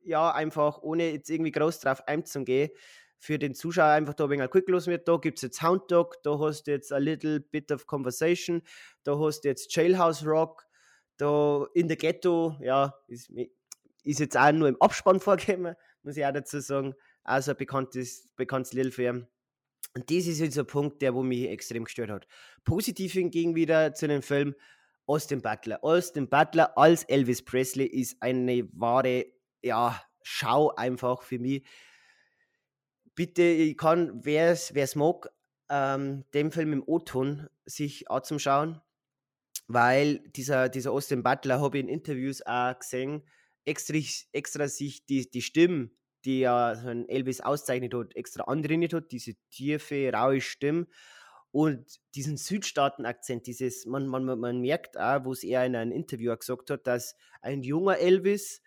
ja, einfach ohne jetzt irgendwie groß drauf einzugehen, für den Zuschauer einfach da ein wenig quick los wird. Da gibt es jetzt Hound Dog, da hast du jetzt a little bit of conversation, da hast du jetzt Jailhouse Rock, da in der Ghetto, ja, ist, ist jetzt auch nur im Abspann vorgekommen, muss ich auch dazu sagen. Also bekanntes, bekanntes Lied für. Und das ist jetzt ein Punkt, der wo mich extrem gestört hat. Positiv hingegen wieder zu dem Film Austin Butler. Austin Butler als Elvis Presley ist eine wahre, ja, Schau einfach für mich bitte, ich kann, wer es mag, ähm, den Film im O-Ton sich anzuschauen, weil dieser, dieser Austin Butler habe ich in Interviews auch gesehen, extra, extra sich die, die Stimme, die ja so ein Elvis auszeichnet hat, extra antrainiert hat, diese tiefe, raue Stimme und diesen Südstaaten-Akzent, dieses, man, man, man merkt auch, wo es er in einem Interview gesagt hat, dass ein junger Elvis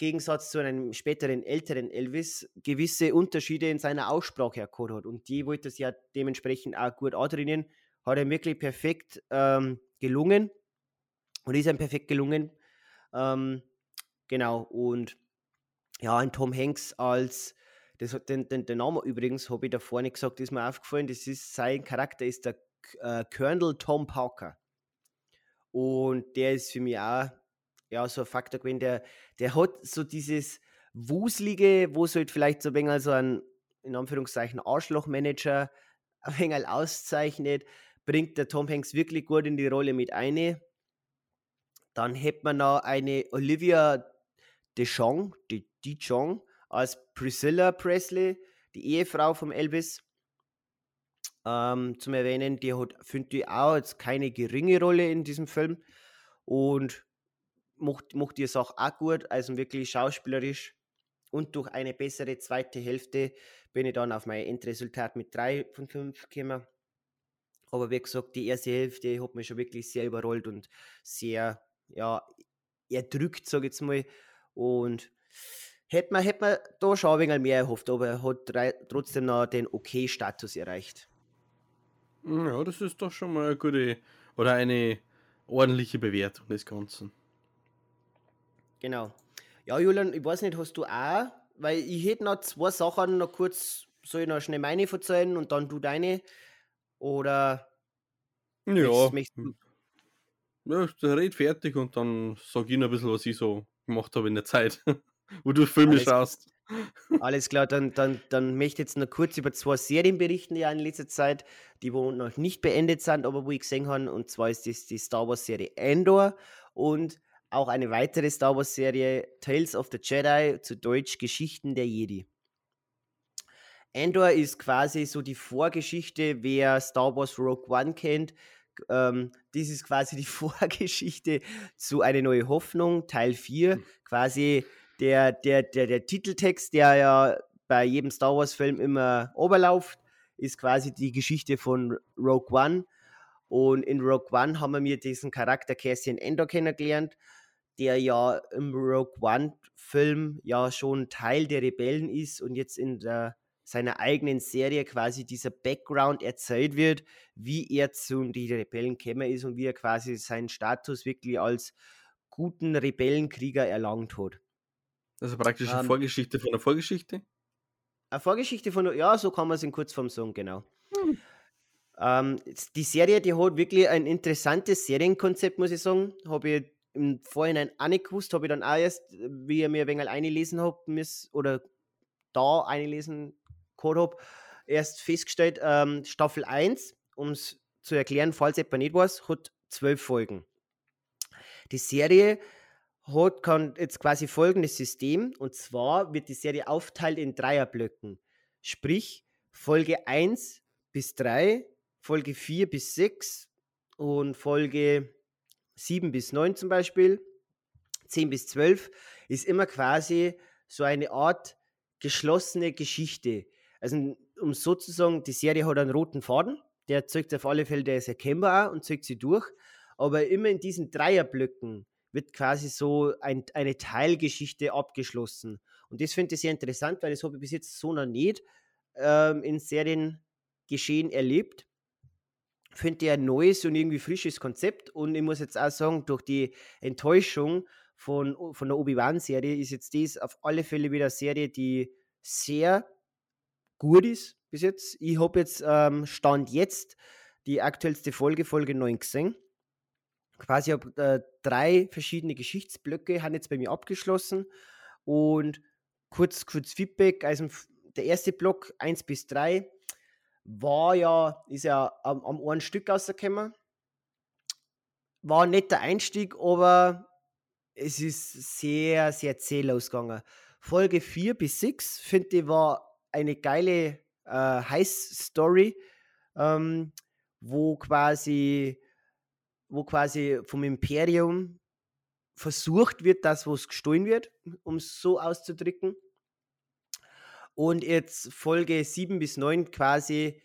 Gegensatz zu einem späteren älteren Elvis gewisse Unterschiede in seiner Aussprache erkannt hat. Und die wollte es ja dementsprechend auch gut antrainieren. Hat er wirklich perfekt ähm, gelungen und ist einem perfekt gelungen. Ähm, genau, und ja, ein Tom Hanks als, das den, den, den Namen übrigens, habe ich da vorne gesagt, ist mir aufgefallen, das ist sein Charakter, ist der äh, Colonel Tom Parker. Und der ist für mich auch ja, so ein Faktor gewesen, der, der hat so dieses Wuselige, wo es halt vielleicht so ein wenig so ein, in Anführungszeichen, Arschlochmanager ein wenig auszeichnet, bringt der Tom Hanks wirklich gut in die Rolle mit ein. Dann hätte man noch eine Olivia Deschong, die Dijon, als Priscilla Presley, die Ehefrau vom Elvis. Ähm, zum Erwähnen, die hat, finde ich, auch jetzt keine geringe Rolle in diesem Film und macht, macht die Sache auch gut, also wirklich schauspielerisch und durch eine bessere zweite Hälfte bin ich dann auf mein Endresultat mit 3 von 5 gekommen. Aber wie gesagt, die erste Hälfte hat mich schon wirklich sehr überrollt und sehr, ja, erdrückt, sage ich jetzt mal. Und hätte man, hätte man da schon ein wenig mehr erhofft, aber er hat trotzdem noch den Okay-Status erreicht. Ja, das ist doch schon mal eine gute oder eine ordentliche Bewertung des Ganzen. Genau. Ja, Julian, ich weiß nicht, hast du auch, weil ich hätte noch zwei Sachen noch kurz, soll ich noch schnell meine verzeihen und dann du deine? Oder. Ja. Ja, red fertig und dann sag ich noch ein bisschen, was ich so gemacht habe in der Zeit, wo du Filme Alles schaust. Alles klar, dann, dann, dann möchte ich jetzt noch kurz über zwei Serien berichten, die ja in letzter Zeit, die wo noch nicht beendet sind, aber wo ich gesehen habe. Und zwar ist das die Star Wars Serie Endor und auch eine weitere Star Wars Serie Tales of the Jedi, zu Deutsch Geschichten der Jedi. Endor ist quasi so die Vorgeschichte, wer Star Wars Rogue One kennt. Ähm, dies ist quasi die Vorgeschichte zu Eine neue Hoffnung, Teil 4. Mhm. Quasi der, der, der, der Titeltext, der ja bei jedem Star Wars-Film immer oberlauft, ist quasi die Geschichte von Rogue One. Und in Rogue One haben wir mir diesen Charakter Cassian Endor kennengelernt, der ja im Rogue One-Film ja schon Teil der Rebellen ist und jetzt in der, seiner eigenen Serie quasi dieser Background erzählt wird, wie er zu den Rebellen gekommen ist und wie er quasi seinen Status wirklich als guten Rebellenkrieger erlangt hat. Also praktisch eine ähm, Vorgeschichte von der Vorgeschichte? Eine Vorgeschichte von, ja, so kann man es in Kurzform sagen, genau. Hm. Ähm, die Serie, die hat wirklich ein interessantes Serienkonzept, muss ich sagen. Habe ich im Vorhinein auch nicht gewusst, habe ich dann auch erst, wie ich mir ein wenig eingelesen habe, oder da eingelesen habe, erst festgestellt, ähm, Staffel 1, um es zu erklären, falls jemand nicht weiß, hat zwölf Folgen. Die Serie hat kann jetzt quasi folgendes System und zwar wird die Serie aufteilt in Dreierblöcken. Sprich, Folge 1 bis 3, Folge 4 bis 6 und Folge 7 bis 9 zum Beispiel, 10 bis 12, ist immer quasi so eine Art geschlossene Geschichte. Also, um sozusagen, die Serie hat einen roten Faden, der zeigt auf alle Fälle, der ist erkennbar und zeigt sie durch. Aber immer in diesen Dreierblöcken wird quasi so ein, eine Teilgeschichte abgeschlossen. Und das finde ich sehr interessant, weil das habe ich bis jetzt so noch nicht ähm, in Serien geschehen erlebt. Finde ich ein neues und irgendwie frisches Konzept. Und ich muss jetzt auch sagen, durch die Enttäuschung von, von der Obi-Wan-Serie ist jetzt das auf alle Fälle wieder eine Serie, die sehr gut ist bis jetzt. Ich habe jetzt ähm, Stand jetzt die aktuellste Folge, Folge 9 gesehen quasi habe äh, drei verschiedene Geschichtsblöcke haben jetzt bei mir abgeschlossen und kurz, kurz Feedback. Also der erste Block 1 bis 3 war ja, ist ja am, am einen Stück rausgekommen. War ein netter Einstieg, aber es ist sehr, sehr zäh ausgegangen. Folge 4 bis 6, finde ich, war eine geile äh, Heiß-Story, ähm, wo quasi wo quasi vom Imperium versucht wird, das, was gestohlen wird, um es so auszudrücken. Und jetzt Folge 7 bis 9 quasi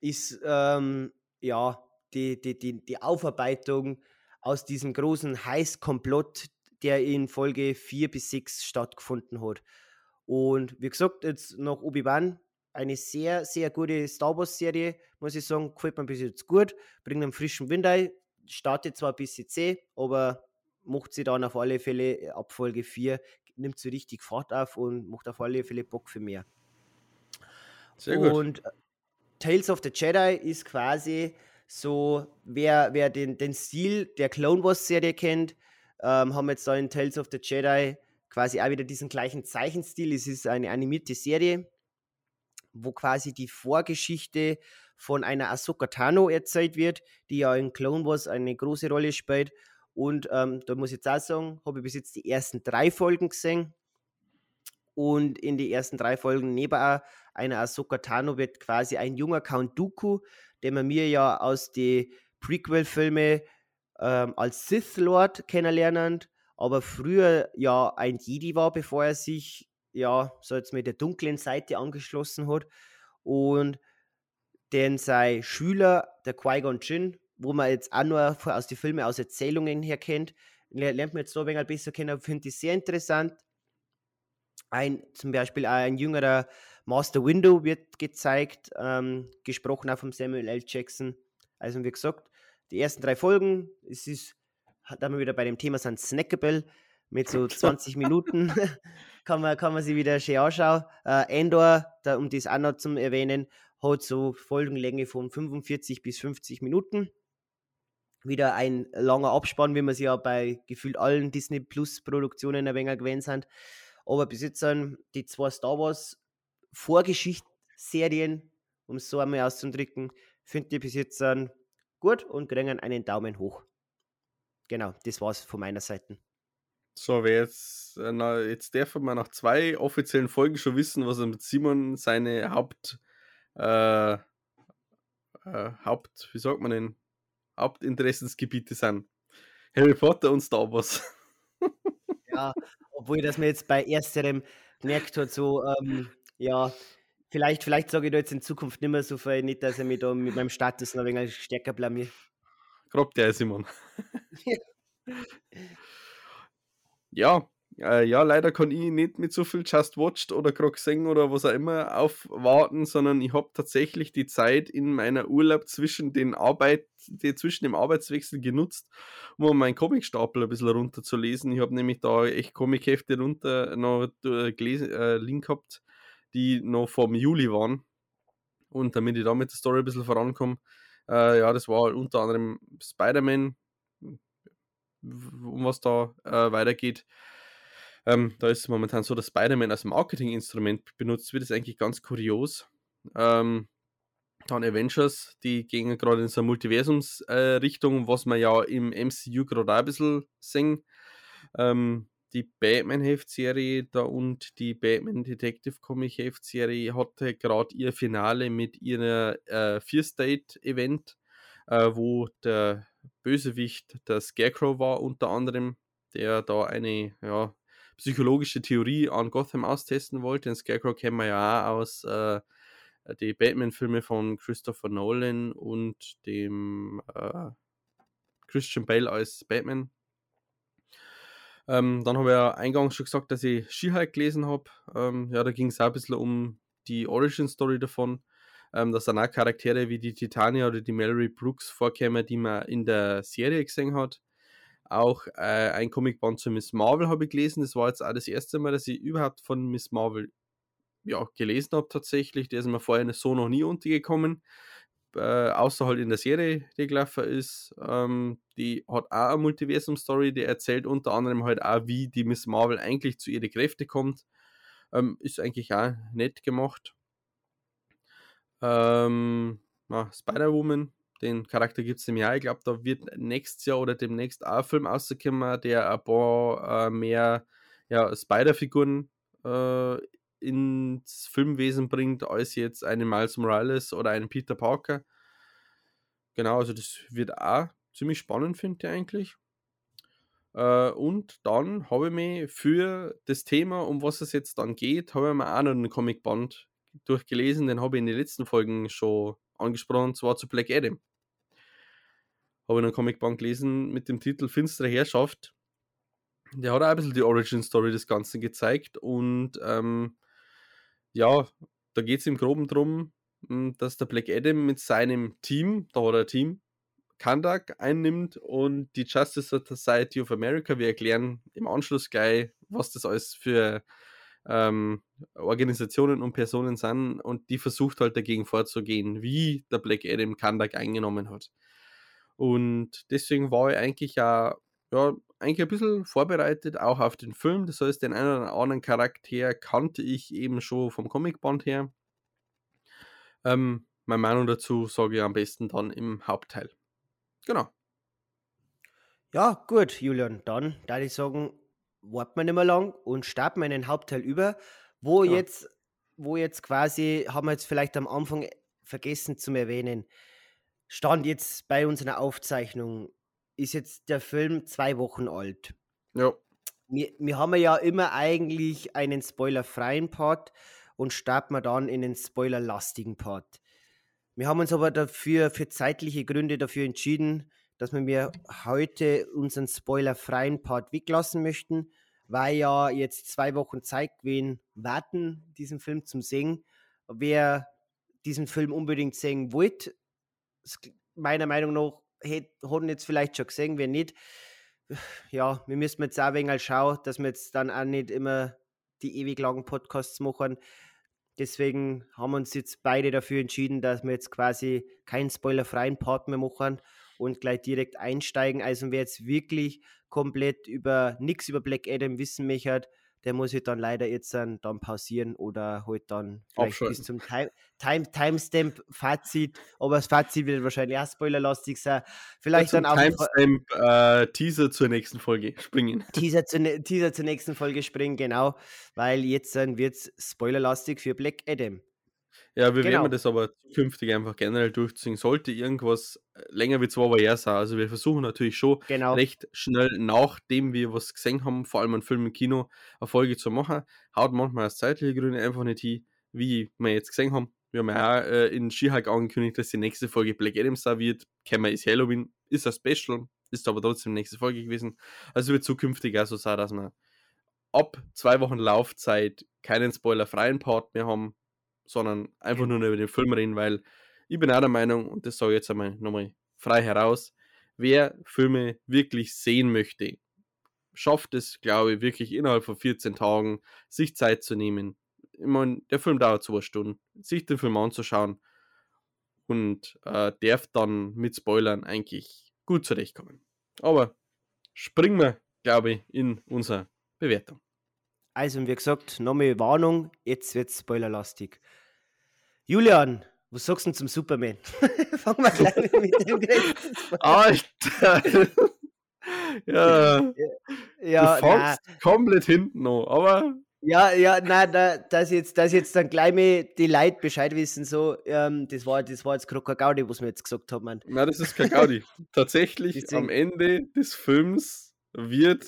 ist ähm, ja die, die, die, die Aufarbeitung aus diesem großen Heißkomplott, der in Folge 4 bis 6 stattgefunden hat. Und wie gesagt, jetzt noch Obi-Wan, eine sehr, sehr gute Star Wars-Serie, muss ich sagen, gefällt mir bis jetzt gut, bringt einen frischen Wind ein, startet zwar ein bisschen zäh, aber macht sie dann auf alle Fälle ab Folge 4, nimmt sie richtig Fahrt auf und macht auf alle Fälle Bock für mehr. Sehr gut. Und äh, Tales of the Jedi ist quasi so, wer, wer den, den Stil der Clone Wars Serie kennt, ähm, haben jetzt da in Tales of the Jedi quasi auch wieder diesen gleichen Zeichenstil. Es ist eine animierte Serie, wo quasi die Vorgeschichte von einer Ahsoka Tano erzählt wird, die ja in Clone Wars eine große Rolle spielt. Und ähm, da muss ich jetzt auch sagen, habe ich bis jetzt die ersten drei Folgen gesehen. Und in den ersten drei Folgen neben einer Ahsoka Tano wird quasi ein junger Count Dooku, den man mir ja aus den Prequel-Filmen ähm, als Sith Lord kennenlernen, aber früher ja ein Jedi war, bevor er sich ja so jetzt mit der dunklen Seite angeschlossen hat. Und denn sein Schüler, der Qui-Gon Jinn, wo man jetzt auch nur aus den Filmen, aus Erzählungen her kennt, lernt man jetzt da ein wenig besser kennen, finde ich sehr interessant. Ein, zum Beispiel ein jüngerer Master Window wird gezeigt, ähm, gesprochen auch von Samuel L. Jackson. Also wie gesagt, die ersten drei Folgen, es ist, da wir wieder bei dem Thema sind, snackable, mit so 20 Minuten kann, man, kann man sich wieder schön anschauen. Äh, Endor, da, um das auch noch zu erwähnen, hat so Folgenlänge von 45 bis 50 Minuten. Wieder ein langer Abspann, wie man sie ja bei gefühlt allen Disney Plus Produktionen ein wenig gewöhnt sind. Aber bis jetzt die zwei Star Wars Vorgeschichtsserien, um es so einmal auszudrücken, finde ich bis jetzt gut und kriegen einen Daumen hoch. Genau, das war's von meiner Seite. So, wer jetzt, äh, na, jetzt darf man nach zwei offiziellen Folgen schon wissen, was er mit Simon seine Haupt, äh, äh, Haupt, wie sagt man denn, Hauptinteressensgebiete sind. Harry Potter und Star Wars. ja, obwohl das mir jetzt bei ersterem gemerkt hat, so, ähm, ja, vielleicht, vielleicht sage ich da jetzt in Zukunft nicht mehr so viel, nicht, dass er mich da mit meinem Status noch ein wenig stärker blamiert. Grob der Simon. ja, äh, ja, leider kann ich nicht mit so viel Just Watched oder gerade gesehen oder was auch immer aufwarten, sondern ich habe tatsächlich die Zeit in meiner Urlaub zwischen den Arbeit, die, zwischen dem Arbeitswechsel genutzt, um meinen Comicstapel ein bisschen runterzulesen. Ich habe nämlich da echt Comichefte runter noch äh, gelesen, äh, Link gehabt, die noch vom Juli waren. Und damit ich da mit der Story ein bisschen vorankomme, äh, ja, das war unter anderem Spider-Man, um was da äh, weitergeht. Ähm, da ist es momentan so, dass Spider-Man als Marketinginstrument benutzt wird. Das ist eigentlich ganz kurios. Ähm, dann Avengers, die gehen gerade in so eine Multiversumsrichtung, äh, was wir ja im MCU gerade ein bisschen sehen. Ähm, die Batman-Heftserie da und die Batman Detective Comic Heftserie hatte gerade ihr Finale mit ihrer äh, Fear State Event, äh, wo der Bösewicht der Scarecrow war, unter anderem, der da eine ja, psychologische Theorie an Gotham austesten wollte. Den Scarecrow kennen wir ja auch aus äh, die Batman-Filme von Christopher Nolan und dem äh, Christian Bale als Batman. Ähm, dann habe ich ja eingangs schon gesagt, dass ich She-Hulk gelesen habe. Ähm, ja, da ging es auch ein bisschen um die Origin-Story davon. Ähm, dass dann auch Charaktere wie die Titania oder die Mallory Brooks vorkämen, die man in der Serie gesehen hat. Auch äh, ein Comicband zu Miss Marvel habe ich gelesen. Das war jetzt auch das erste Mal, dass ich überhaupt von Miss Marvel ja, gelesen habe tatsächlich. Der ist mir vorher so noch nie untergekommen. Äh, außer halt in der Serie, die gelaufen ist. Ähm, die hat auch eine Multiversum-Story, die erzählt unter anderem halt auch, wie die Miss Marvel eigentlich zu ihren Kräften kommt. Ähm, ist eigentlich auch nett gemacht. Ähm, Spider-Woman den Charakter gibt es im Jahr. Ich glaube, da wird nächstes Jahr oder demnächst auch ein Film rauskommen, der ein paar äh, mehr ja, Spider-Figuren äh, ins Filmwesen bringt, als jetzt einen Miles Morales oder einen Peter Parker. Genau, also das wird auch ziemlich spannend, finde ich eigentlich. Äh, und dann habe ich mich für das Thema, um was es jetzt dann geht, habe ich mir auch noch einen Comicband durchgelesen. Den habe ich in den letzten Folgen schon angesprochen, und zwar zu Black Adam. Habe ich einen Comicband gelesen mit dem Titel Finstere Herrschaft. Der hat auch ein bisschen die Origin Story des Ganzen gezeigt und ähm, ja, da geht es im Groben darum, hm, dass der Black Adam mit seinem Team, da hat er ein Team, Kandak einnimmt und die Justice Society of America. Wir erklären im Anschluss gleich, was das alles für ähm, Organisationen und Personen sind und die versucht halt dagegen vorzugehen, wie der Black Adam Kandak eingenommen hat. Und deswegen war ich eigentlich ja, ja eigentlich ein bisschen vorbereitet, auch auf den Film. Das heißt, den einen oder anderen Charakter kannte ich eben schon vom Comicband her. Ähm, meine Meinung dazu sage ich am besten dann im Hauptteil. Genau. Ja, gut, Julian, dann da ich sagen, warten wir nicht mehr lang und starten wir in den Hauptteil über, wo Ja. jetzt, wo jetzt quasi, haben wir jetzt vielleicht am Anfang vergessen zu erwähnen, stand jetzt bei unserer Aufzeichnung, ist jetzt der Film zwei Wochen alt. Ja, Wir, wir haben ja immer eigentlich einen spoilerfreien Part und starten wir dann in den spoilerlastigen Part. Wir haben uns aber dafür, für zeitliche Gründe dafür entschieden, dass wir mir heute unseren spoilerfreien Part weglassen möchten, weil ja jetzt zwei Wochen Zeit gewesen warten, diesen Film zum Sehen. Wer diesen Film unbedingt sehen wollte, meiner Meinung nach, hat ihn jetzt vielleicht schon gesehen, wer nicht. Ja, wir müssen jetzt auch wenig schauen, dass wir jetzt dann auch nicht immer die ewig langen Podcasts machen. Deswegen haben wir uns jetzt beide dafür entschieden, dass wir jetzt quasi keinen spoilerfreien Part mehr machen und gleich direkt einsteigen. Also wer jetzt wirklich komplett über nichts über Black Adam wissen möchte, der muss halt dann leider jetzt dann, dann pausieren oder halt dann vielleicht bis zum Time, Time, Timestamp Fazit. Aber das Fazit wird wahrscheinlich auch spoilerlastig sein. Vielleicht zum dann auch ein Fra- Timestamp äh, Teaser zur nächsten Folge springen. Teaser, zur, ne- Teaser zur nächsten Folge springen, genau, weil jetzt dann wird es spoilerlastig für Black Adam. Ja, wir Genau. werden das aber zukünftig einfach generell durchziehen. Sollte irgendwas äh, länger wie zwei Jahre sein. Also wir versuchen natürlich schon Genau. recht schnell, nachdem wir was gesehen haben, vor allem einen Film im Kino, eine Folge zu machen. Haut manchmal aus zeitliche Gründe einfach nicht hin, wie wir jetzt gesehen haben. Wir haben ja auch äh, in She-Hulk angekündigt, dass die nächste Folge Black Adam sein wird. Kämmer ist Halloween, ist ein Special, ist aber trotzdem die nächste Folge gewesen. Also wird zukünftig auch so sein, dass wir ab zwei Wochen Laufzeit keinen spoilerfreien Part mehr haben, sondern einfach nur über den Film reden, weil ich bin auch der Meinung, und das sage ich jetzt einmal nochmal frei heraus, wer Filme wirklich sehen möchte, schafft es, glaube ich, wirklich innerhalb von 14 Tagen, sich Zeit zu nehmen. Ich meine, der Film dauert zwei Stunden, sich den Film anzuschauen und äh, darf dann mit Spoilern eigentlich gut zurechtkommen. Aber springen wir, glaube ich, in unsere Bewertung. Also, wie gesagt, nochmal Warnung, jetzt wird es spoilerlastig. Julian, was sagst du denn zum Superman? Fangen wir gleich mit dem größten Spoiler Alter! ja, Ja, du nein, fängst komplett hinten an, aber ja, ja, nein, da, dass, jetzt, dass jetzt dann gleich mal die Leute Bescheid wissen, so, ähm, das, war, das war jetzt gerade kein Gaudi, was wir jetzt gesagt haben. Mann. na, das ist kein Gaudi. Tatsächlich, am Ende des Films wird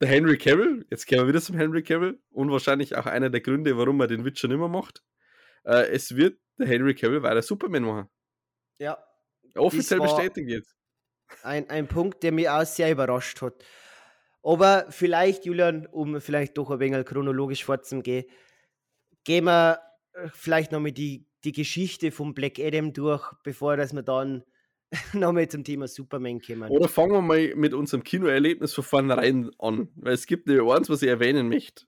der Henry Cavill, jetzt kehren wir wieder zum Henry Cavill, und wahrscheinlich auch einer der Gründe, warum er den Witcher nicht mehr macht. Äh, es wird der Henry Cavill weiter Superman machen. Ja, Offiziell bestätigt jetzt. ein, ein Punkt, der mich auch sehr überrascht hat. Aber vielleicht, Julian, um vielleicht doch ein wenig chronologisch vorzugehen, gehen wir vielleicht nochmal die, die Geschichte von Black Adam durch, bevor dass wir dann nochmal zum Thema Superman kommen. Oder fangen wir mal mit unserem Kinoerlebnis von vornherein an, weil es gibt ja eins, was ich erwähnen möchte.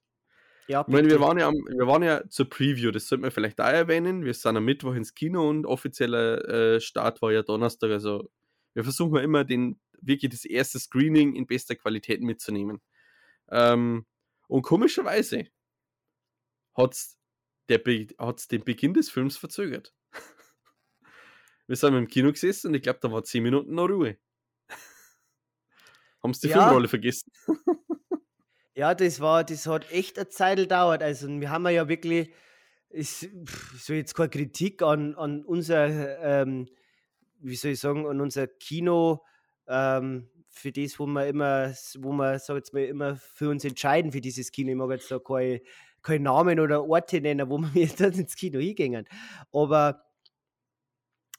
Ja, Ich meine, wir waren, ja am, wir waren ja zur Preview, das sollten wir vielleicht auch erwähnen. Wir sind am Mittwoch ins Kino und offizieller äh, Start war ja Donnerstag. Also wir versuchen ja immer den, wirklich das erste Screening in bester Qualität mitzunehmen. Ähm, und komischerweise hat es hat's den Beginn des Films verzögert. Wir sind im Kino gesessen und ich glaube, da war 10 Minuten noch Ruhe. Haben sie die Ja. Filmrolle vergessen? Ja, das war, das hat echt eine Zeit gedauert. Also wir haben ja wirklich, ist, pff, so jetzt keine Kritik an, an unser, ähm, wie soll ich sagen, an unser Kino, ähm, für das, wo wir immer, wo wir, sag jetzt mal, immer für uns entscheiden, für dieses Kino. Ich mag jetzt da keine, keine Namen oder Orte nennen, wo wir jetzt ins Kino hingehen. Aber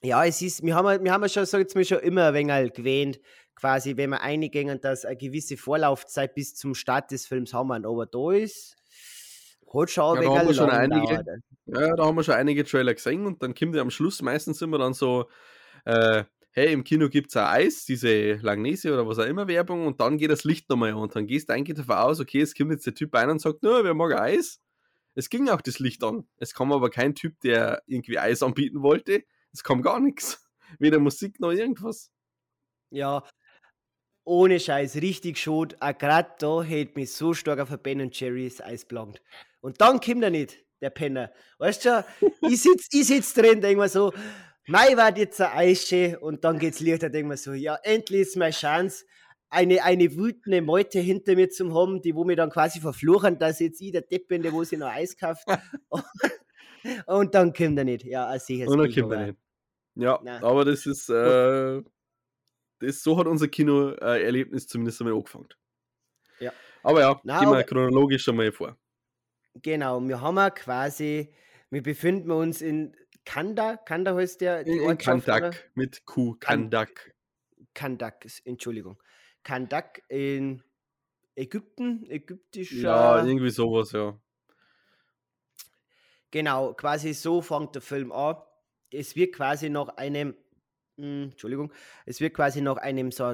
ja, es ist, wir haben, ja- wir haben schon, sag jetzt mal, schon immer ein wenig gewähnt, quasi, wenn wir eingehen, dass eine gewisse Vorlaufzeit bis zum Start des Films haben. wir. Aber da ist, hat schon ein Ja, da haben wir schon einige. Ja, da haben wir schon einige Trailer gesehen und dann kommt ja am Schluss meistens immer dann so äh, hey, im Kino gibt es auch Eis, diese Langnese oder was auch immer Werbung und dann geht das Licht nochmal an und dann gehst du eigentlich davon aus, okay, es kommt jetzt der Typ ein und sagt, no, wer mag Eis? Es ging auch das Licht an. Es kam aber kein Typ, der irgendwie Eis anbieten wollte. Es kam gar nichts. Weder Musik noch irgendwas. Ja, ohne Scheiß, richtig schot. Auch gerade da hätte mich so stark auf Ben Jerry's Eis belangt. Und dann kommt er nicht, der Penner. Weißt du, ich sitze ich sitz drin, denke mir so, Mai war jetzt ein Eische und dann geht's Licht, da denke mir so, ja, endlich ist meine Chance, eine, eine wütende Meute hinter mir zu haben, die wo mir dann quasi verfluchen, dass jetzt ich der Depp bin, der wo sie noch Eis kauft. und dann kommt er nicht. Ja, sicher. Und dann kommt er nicht. Ja, Nein. aber das ist, äh, das, so hat unser Kinoerlebnis zumindest einmal angefangen. Ja. Aber ja, Nein, gehen wir aber, chronologisch einmal vor. Genau, wir haben ja quasi, wir befinden uns in Kanda, Kanda heißt der. Die in Kandak, mit Q, Kandak. Kandak, Entschuldigung. Kandak in Ägypten, ägyptischer. Ja, irgendwie sowas, ja. Genau, quasi so fängt der Film an. Es wird quasi nach einem, mh, hm, Entschuldigung, es wird quasi nach einem so,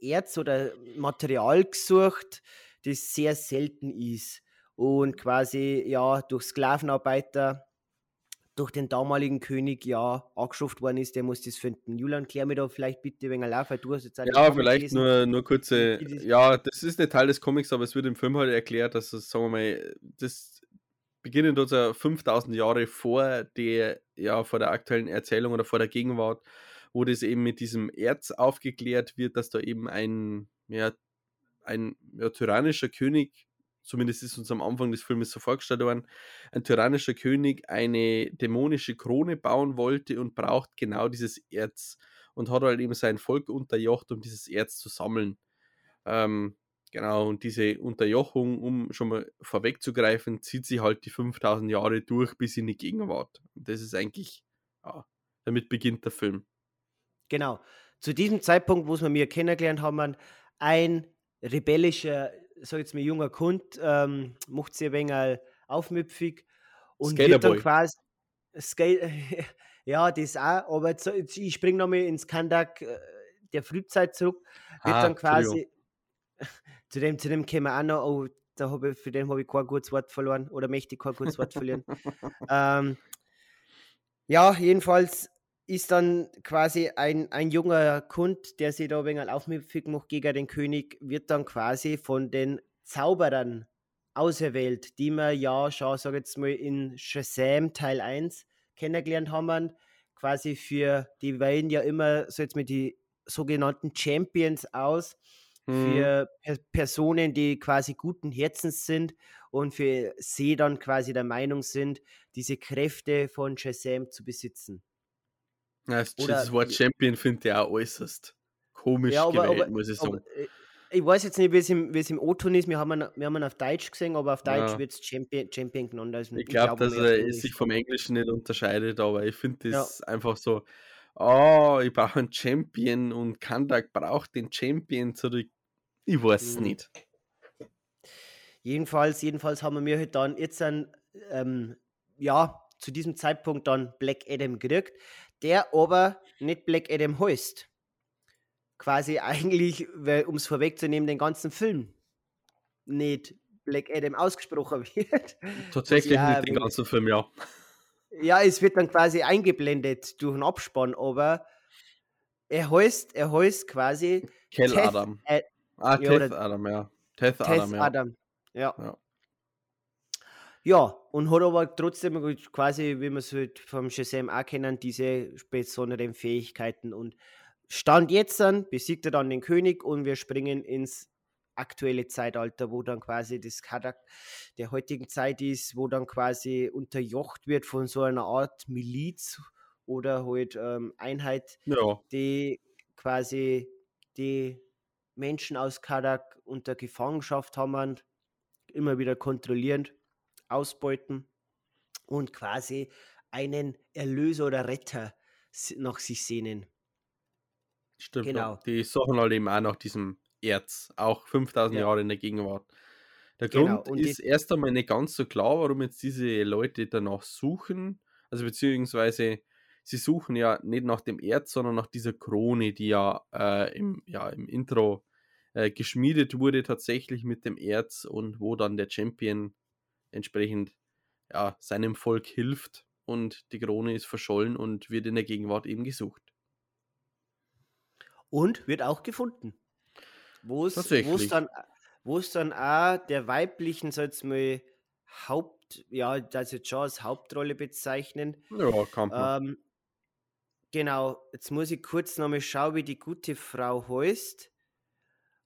Erz oder Material gesucht, das sehr selten ist und quasi ja durch Sklavenarbeiter durch den damaligen König ja angeschafft worden ist, der muss das finden. Julian, klär mir da vielleicht bitte wenn er weil du hast jetzt Ja, vielleicht nur, nur kurze, ja, das ist nicht Teil des Comics, aber es wird im Film halt erklärt, dass es, sagen wir mal, das beginnen dort so 5000 Jahre vor der, ja, vor der aktuellen Erzählung oder vor der Gegenwart, wo das eben mit diesem Erz aufgeklärt wird, dass da eben ein, ja, ein ja, tyrannischer König zumindest ist uns am Anfang des Filmes so vorgestellt worden, ein tyrannischer König eine dämonische Krone bauen wollte und braucht genau dieses Erz und hat halt eben sein Volk unterjocht, um dieses Erz zu sammeln. Ähm, genau, und diese Unterjochung, um schon mal vorwegzugreifen, zieht sich halt die 5000 Jahre durch bis in die Gegenwart. Und das ist eigentlich, ja, damit beginnt der Film. Genau. Zu diesem Zeitpunkt, wo wir mir kennengelernt haben, ein rebellischer sag jetzt mal, junger Kund, ähm, macht sich ein wenig aufmüpfig und wird dann quasi Skate, ja, das auch, aber jetzt, jetzt, ich springe nochmal ins Kandak äh, der Frühzeit zurück, wird ah, dann quasi, zu dem, zu dem kämen wir auch noch, oh, da habe ich, für den habe ich kein gutes Wort verloren oder möchte ich kein gutes Wort verlieren. ähm, ja, jedenfalls ist dann quasi ein, ein junger Kund, der sich da ein wenig aufmüpfig macht gegen den König, wird dann quasi von den Zauberern auserwählt, die wir ja schon, sag jetzt mal, in Shazam Teil 1 kennengelernt haben. Quasi für, die wählen ja immer so jetzt mit die sogenannten Champions aus. Für per Personen, die quasi guten Herzens sind und für sie dann quasi der Meinung sind, diese Kräfte von Shazam zu besitzen. Ja, das, Oder, das Wort Champion finde ich auch äußerst komisch ja, aber, gewählt, aber, muss ich sagen. Aber, äh, ich weiß jetzt nicht, wie es im, im O-Ton ist. Wir haben, ihn, wir haben ihn auf Deutsch gesehen, aber auf Deutsch ja. wird es Champion, Champion genannt. Also ich glaube, glaub, dass er sich vom Englischen nicht unterscheidet, aber ich finde das ja. einfach so, oh, ich brauche einen Champion und Kandak braucht den Champion zurück. Ich weiß es mhm. nicht. Jedenfalls, jedenfalls haben wir halt dann jetzt ein, ähm, ja, zu diesem Zeitpunkt dann Black Adam gekriegt der aber nicht Black Adam heißt. Quasi eigentlich, um es vorwegzunehmen, den ganzen Film nicht Black Adam ausgesprochen wird. Tatsächlich ja, nicht den ganzen Film, ja. Ja, es wird dann quasi eingeblendet durch einen Abspann, aber er heißt, er heißt quasi Kel Adam. Ad ah, ja, Teth Adam, ja. Teth, Teth Adam, ja. Adam. Ja. ja. Ja, und hat aber trotzdem quasi, wie wir es halt vom Shazam auch kennen, diese besonderen Fähigkeiten. Und Stand jetzt dann, besiegt er dann den König und wir springen ins aktuelle Zeitalter, wo dann quasi das Kadak der heutigen Zeit ist, wo dann quasi unterjocht wird von so einer Art Miliz oder halt ähm, Einheit, ja. die quasi die Menschen aus Kadak unter Gefangenschaft haben, immer wieder kontrollierend ausbeuten und quasi einen Erlöser oder Retter nach sich sehnen. Stimmt. Genau. Ja. Die suchen halt eben auch nach diesem Erz, auch 5000 ja. Jahre in der Gegenwart. Der genau. Grund ist erst einmal nicht ganz so klar, warum jetzt diese Leute danach suchen. Also beziehungsweise sie suchen ja nicht nach dem Erz, sondern nach dieser Krone, die ja, äh, im, ja im Intro äh, geschmiedet wurde, tatsächlich mit dem Erz und wo dann der Champion entsprechend ja, seinem Volk hilft und die Krone ist verschollen und wird in der Gegenwart eben gesucht. Und wird auch gefunden. Wo es dann, wo es dann auch der weiblichen, soll jetzt mal Haupt, ja, das jetzt schon als Hauptrolle bezeichnen. Ja, kann man. Ähm, genau, jetzt muss ich kurz nochmal schauen, wie die gute Frau heißt.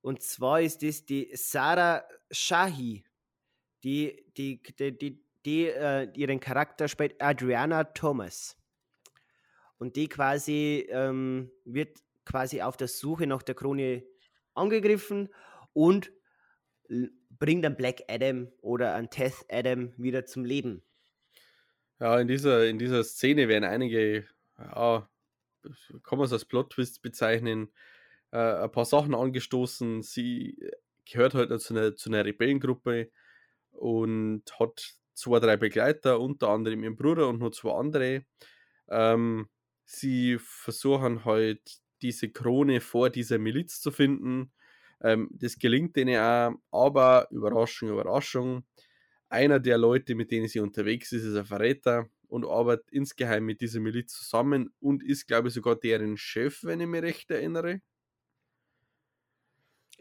Und zwar ist das die Sarah Shahi, die, die, die, die, die äh, ihren Charakter spielt Adriana Thomas. Und die quasi ähm, wird quasi auf der Suche nach der Krone angegriffen und bringt einen Black Adam oder einen Teth Adam wieder zum Leben. Ja, in dieser, in dieser Szene werden einige, ja, kann man es als Plot-Twist bezeichnen, äh, ein paar Sachen angestoßen. Sie gehört halt zu einer, zu einer Rebellengruppe und hat zwei, drei Begleiter, unter anderem ihren Bruder und noch zwei andere. Ähm, sie versuchen halt diese Krone vor dieser Miliz zu finden. Ähm, das gelingt ihnen auch, aber Überraschung, Überraschung. Einer der Leute, mit denen sie unterwegs ist, ist ein Verräter und arbeitet insgeheim mit dieser Miliz zusammen und ist, glaube ich, sogar deren Chef, wenn ich mich recht erinnere.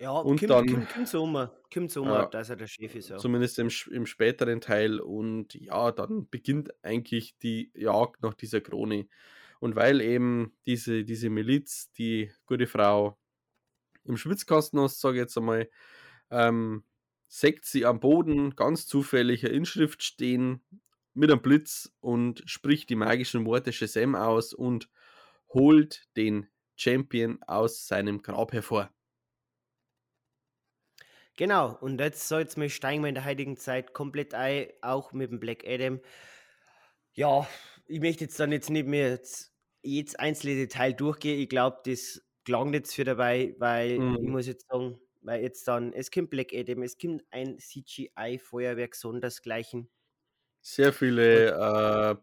Ja, Und kommt, dann- kommt, kommt so um, kommt so um, Ja. dass er der Chef ist. Ja. Zumindest im, im späteren Teil. Und ja, dann beginnt eigentlich die Jagd nach dieser Krone. Und weil eben diese, diese Miliz, die gute Frau im Schwitzkasten hast, sage ich jetzt einmal, ähm, sägt sie am Boden ganz zufällig eine Inschrift stehen mit einem Blitz und spricht die magischen Worte Shazam aus und holt den Champion aus seinem Grab hervor. Genau, und jetzt soll jetzt mal steigen wir in der heutigen Zeit komplett ein, auch mit dem Black Adam. Ja, ich möchte jetzt dann jetzt nicht mehr jetzt jedes einzelne Detail durchgehen. Ich glaube, das klang jetzt für dabei, weil Mhm. ich muss jetzt sagen, weil jetzt dann, es kommt Black Adam, es kommt ein CGI-Feuerwerk sondersgleichen. Sehr viele, äh,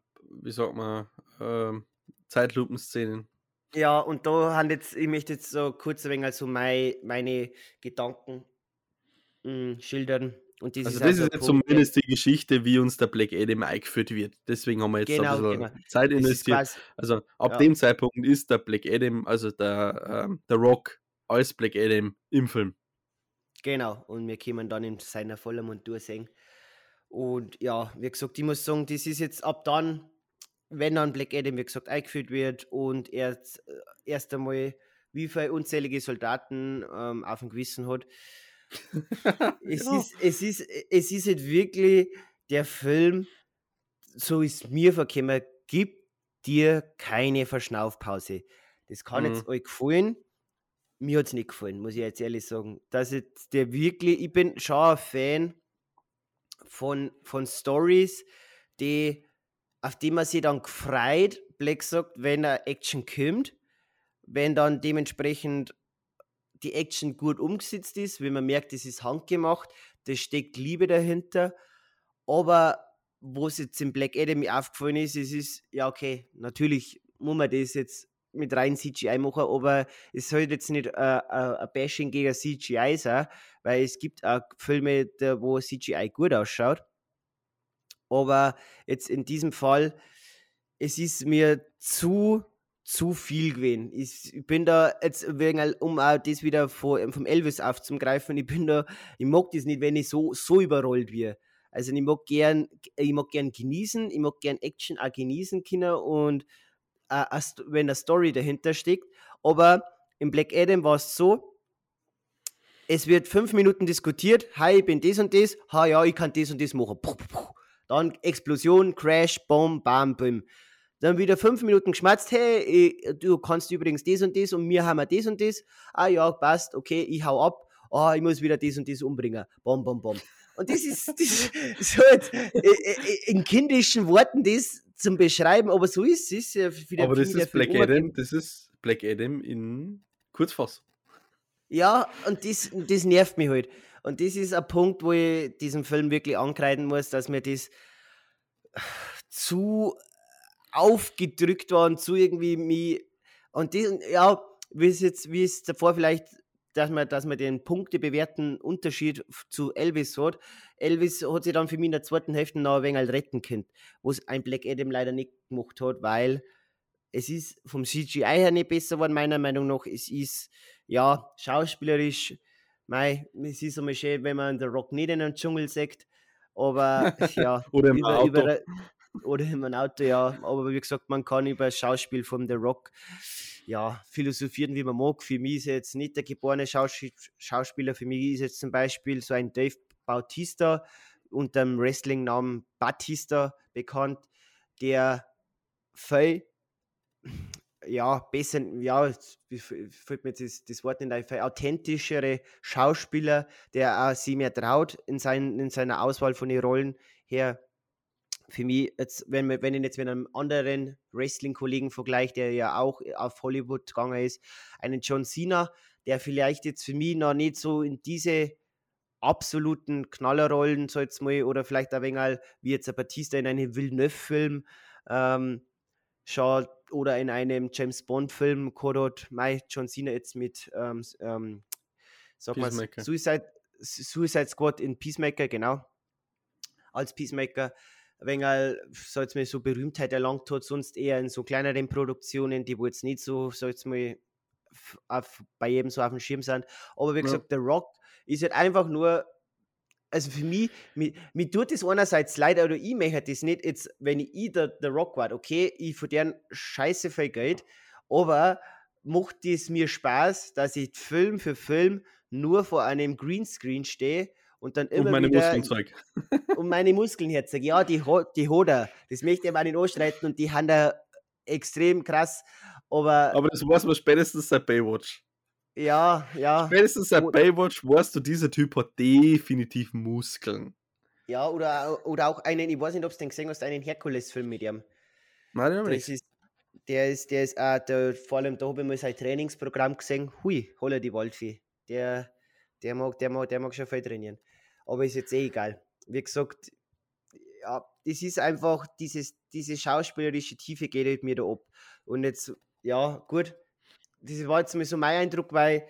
wie sagt man, ähm, Zeitlupenszenen. Ja, und da haben jetzt, ich möchte jetzt so kurz ein wenig also mein, meine Gedanken mh, schildern. Und das Also ist das also ist jetzt Punkt, zumindest die Geschichte, wie uns der Black Adam eingeführt wird. Deswegen haben wir jetzt Genau, ein bisschen genau. Zeit investiert. quasi, Also ab Ja. dem Zeitpunkt ist der Black Adam, also der, ähm, der Rock als Black Adam im Film. Genau, und wir kommen dann in seiner vollen Montur sehen. Und ja, wie gesagt, ich muss sagen, das ist jetzt ab dann, wenn dann Black Adam, wie gesagt, eingeführt wird und er äh, erst einmal wie viele unzählige Soldaten ähm, auf dem Gewissen hat. Es, Ja. ist, es, ist, es ist halt wirklich der Film, so ist mir vorgekommen, gibt dir keine Verschnaufpause. Das kann Mhm. jetzt euch gefallen. Mir hat es nicht gefallen, muss ich jetzt ehrlich sagen. Dass jetzt der wirklich, ich bin schon ein Fan von, von Stories, die, auf die man sich dann gefreut, Black sagt, wenn eine Action kommt, wenn dann dementsprechend die Action gut umgesetzt ist, wenn man merkt, es ist handgemacht, da steckt Liebe dahinter. Aber wo es jetzt im Black Adam aufgefallen ist, es ist, ja, okay, natürlich muss man das jetzt mit rein CGI machen, aber es soll jetzt nicht äh, äh, ein Bashing gegen CGI sein, weil es gibt auch Filme, wo CGI gut ausschaut. Aber jetzt in diesem Fall, es ist mir zu, zu viel gewesen. Ich, bin da jetzt, wegen, um auch das wieder vom Elvis aufzugreifen, ich bin da, ich mag das nicht, wenn ich so, so überrollt wird. Also ich mag gern, ich mag gern genießen, ich mag gern Action auch genießen können und äh, wenn eine Story dahinter steckt. Aber im Black Adam war es so, es wird fünf Minuten diskutiert, hi, ich bin das und das, ha ja, ich kann das und das machen. Puh, puh, puh. Dann Explosion, Crash, Bomb, Bam, Bim. Dann wieder fünf Minuten geschmatzt, hey, du kannst übrigens das und das und wir haben das und das. Ah ja, passt, okay, ich hau ab. Ah, ich muss wieder das und das umbringen. Bom, bom, bom. Und das ist, das ist so jetzt, äh, äh, in kindischen Worten das zum Beschreiben, aber so ist es. für Aber das ist Black Adam, das ist Black Adam in Kurzfassung. Ja, und das, das nervt mich halt. Und das ist ein Punkt, wo ich diesem Film wirklich ankreiden muss, dass mir das zu aufgedrückt worden zu irgendwie mir. Und diesen, ja, wie es jetzt, wie es davor vielleicht, dass man, dass man den punktebewerten Unterschied zu Elvis hat. Elvis hat sich dann für mich in der zweiten Hälfte noch ein wenig halt retten können, wo es ein Black Adam leider nicht gemacht hat, weil es ist vom CGI her nicht besser geworden, meiner Meinung nach. Es ist, ja, schauspielerisch, mei, es ist immer schön, wenn man den Rock nicht in einem Dschungel sagt, aber ja, Oder im Auto. über, oder in einem Auto, ja. Aber wie gesagt, man kann über das Schauspiel von The Rock ja, philosophieren, wie man mag. Für mich ist jetzt nicht der geborene Schaus Schauspieler. Für mich ist jetzt zum Beispiel so ein Dave Bautista unter dem Wrestling-Namen Batista bekannt, der viel ja, besser, ja, fällt mir das, das Wort nicht ein, viel authentischere Schauspieler, der auch sich mehr traut in, sein, in seiner Auswahl von den Rollen her. Für mich, jetzt, wenn, wir- wenn ich jetzt mit einem anderen Wrestling-Kollegen vergleiche, der ja auch auf Hollywood gegangen ist, einen John Cena, der vielleicht jetzt für mich noch nicht so in diese absoluten Knallerrollen, so jetzt mal, oder vielleicht ein wenig wie jetzt ein Batista in einem Villeneuve-Film, ähm, schaut, oder in einem James Bond-Film, Kodot, Mai, John Cena jetzt mit, ähm, ähm, sag mal. Suicide, Suicide Squad in Peacemaker, genau, als Peacemaker, wenn er, jetzt mal, so Berühmtheit erlangt hat, sonst eher in so kleineren Produktionen, die wo jetzt nicht so, so jetzt mal, auf, bei jedem so auf dem Schirm sind. Aber wie Ja. gesagt, The Rock ist halt einfach nur, also für mich, mir, mir tut das einerseits leid, oder ich möchte das nicht, jetzt, wenn ich der, der Rock war, okay, ich verdiene scheiße viel Geld, aber macht es mir Spaß, dass ich Film für Film nur vor einem Greenscreen stehe und dann Und immer meine wieder Muskeln zeig. und meine Muskeln herzog. Ja, die, die hat er. Das möchte ich aber nicht anstreiten und die haben da extrem krass. Aber, Aber das weiß man spätestens seit Baywatch. ja, ja, Spätestens seit Und- Baywatch weißt du, dieser Typ hat definitiv Muskeln. ja, oder, oder auch einen, ich weiß nicht, ob du den gesehen hast, einen Herkules-Film mit ihm. Nein, den ich nicht. ist, der ist, der ist auch, der, vor allem da habe ich mal sein Trainingsprogramm gesehen. Hui, holla die Waldfee. Der, der, mag, der, mag, der mag schon viel trainieren. Aber ist jetzt eh egal. Wie gesagt, ja, das ist einfach, dieses, diese schauspielerische Tiefe geht mir da ab. Und jetzt, ja, gut, das war jetzt mal so mein Eindruck, weil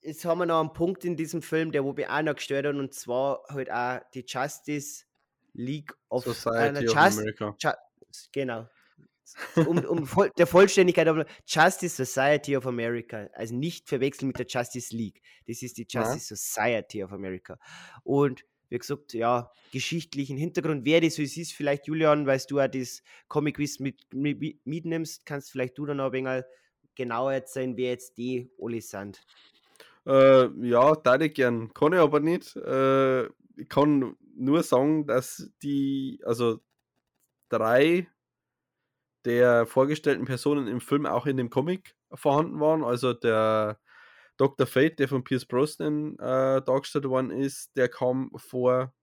jetzt haben wir noch einen Punkt in diesem Film, der wo mich auch noch gestört hat, und zwar halt auch die Justice League of äh, Society of Just- America. Ju genau. Um, um voll, der Vollständigkeit, aber Justice Society of America. Also nicht verwechseln mit der Justice League. Das ist die Ja. Justice Society of America. Und wie gesagt, ja, geschichtlichen Hintergrund, wer das so ist, vielleicht Julian, weil du auch das Comic Quiz mit, mit, mitnimmst, kannst vielleicht du dann noch ein wenig genauer erzählen, wer jetzt die alle sind. Äh, ja, da ich gern. Kann ich aber nicht. Äh, ich kann nur sagen, dass die, also drei der vorgestellten Personen im Film auch in dem Comic vorhanden waren. Also der Dr. Fate, der von Pierce Brosnan äh, dargestellt worden ist, der kam vor.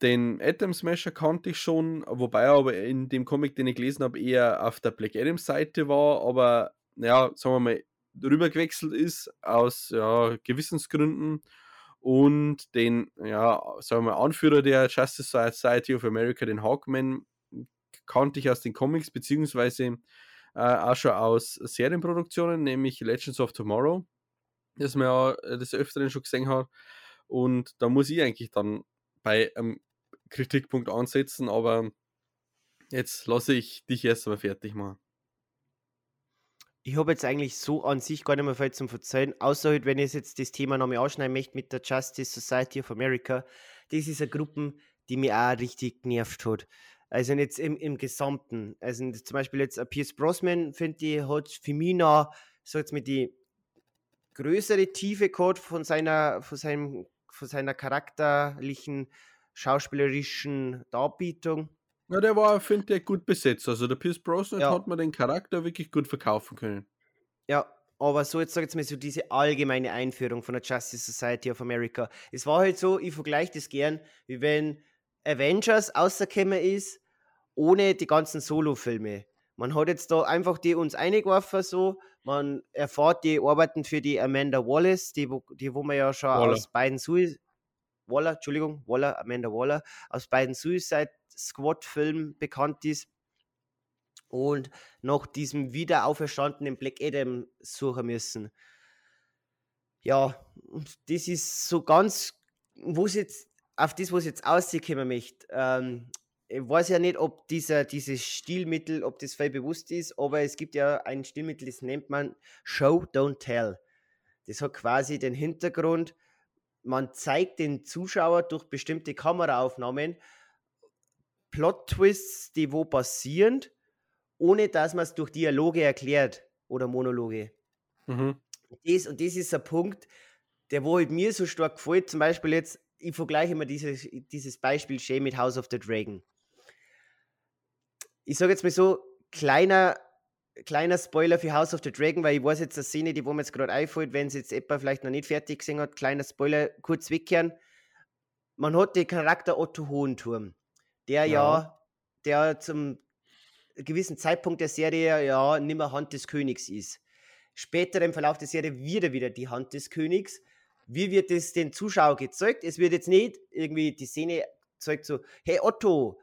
Den Atom Smasher kannte ich schon, wobei er aber in dem Comic, den ich gelesen habe, eher auf der Black Adam Seite war, aber ja, sagen wir mal, rüber gewechselt ist aus ja, Gewissensgründen und den, ja, sagen wir mal, Anführer der Justice Society of America, den Hawkman, kannte ich aus den Comics, beziehungsweise äh, auch schon aus Serienproduktionen, nämlich Legends of Tomorrow, das man ja äh, des Öfteren schon gesehen hat. Und da muss ich eigentlich dann bei einem Kritikpunkt ansetzen, aber jetzt lasse ich dich erst mal fertig machen. Ich habe jetzt eigentlich so an sich gar nicht mehr viel zum Verzeihen, außer halt, wenn ich jetzt das Thema nochmal ausschneiden möchte mit der Justice Society of America. Das ist eine Gruppe, die mich auch richtig genervt hat. Also jetzt im, im Gesamten. Also zum Beispiel jetzt ein Pierce Brosnan, finde ich, hat für mich noch, so jetzt mit die größere Tiefe gehabt von seiner, von seinem, von seiner charakterlichen, schauspielerischen Darbietung. Ja, der war, finde ich, gut besetzt. Also der Pierce Brosnan Ja. hat man den Charakter wirklich gut verkaufen können. Ja, aber so jetzt sag jetzt mal so diese allgemeine Einführung von der Justice Society of America. Es war halt so, ich vergleiche das gern, wie wenn Avengers außergekommen ist, ohne die ganzen Solo-Filme. Man hat jetzt da einfach die uns eingeworfen so, man erfahrt die Arbeiten für die Amanda Wallace, die, wo- die wo man ja schon Waller. aus beiden Suicide Waller, Entschuldigung, Waller, Amanda Waller, aus beiden Suicide Squad Filmen bekannt ist. und nach diesem wieder auferstandenen Black Adam suchen müssen. Ja, das ist so ganz, wo es jetzt, auf das, was jetzt auskommen möchte. Ähm, ich weiß ja nicht, ob dieser, dieses Stilmittel, ob das voll bewusst ist, aber es gibt ja ein Stilmittel, das nennt man Show, Don't Tell. Das hat quasi den Hintergrund, man zeigt den Zuschauer durch bestimmte Kameraaufnahmen Plot-Twists, die wo passieren, ohne dass man es durch Dialoge erklärt oder Monologe. Mhm. Das, und das ist ein Punkt, der wo halt mir so stark gefällt. Zum Beispiel jetzt, ich vergleiche immer dieses, dieses Beispiel schön mit House of the Dragon. Ich sage jetzt mal so, kleiner, kleiner Spoiler für House of the Dragon, weil ich weiß jetzt eine Szene, die wo mir jetzt gerade einfällt, wenn es jetzt etwa vielleicht noch nicht fertig gesehen hat, kleiner Spoiler, kurz wegkehren. Man hat den Charakter Otto Hohenturm, der ja, Ja. der zum gewissen Zeitpunkt der Serie ja nicht mehr Hand des Königs ist. Später im Verlauf der Serie wird er wieder die Hand des Königs. Wie wird es den Zuschauer gezeigt? Es wird jetzt nicht irgendwie die Szene gezeigt so, hey Otto,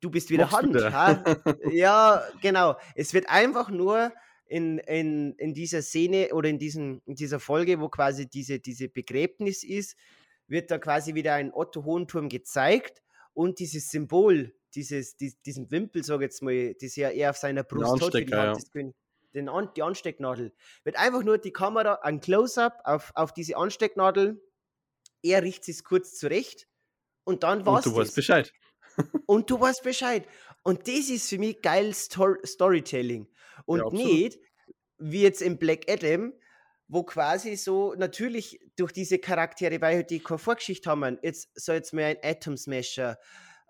du bist wieder Hand. Ha? ja, genau. Es wird einfach nur in, in, in dieser Szene oder in, diesen, in dieser Folge, wo quasi diese, diese Begräbnis ist, wird da quasi wieder ein Otto Hohenturm gezeigt und dieses Symbol, dieses, dies, diesen Wimpel, sag ich jetzt mal, das ja er auf seiner Brust hat, die Hand ja. den An die Anstecknadel, wird einfach nur die Kamera, ein Close-Up auf, auf diese Anstecknadel, er richtet es kurz zurecht und dann war's Und du weißt. Bescheid. Und du weißt Bescheid. Und das ist für mich geil Stor Storytelling. Und Ja, nicht wie jetzt im Black Adam, wo quasi so natürlich durch diese Charaktere, weil halt die keine Vorgeschichte haben, jetzt so jetzt mal ein Atom Smasher,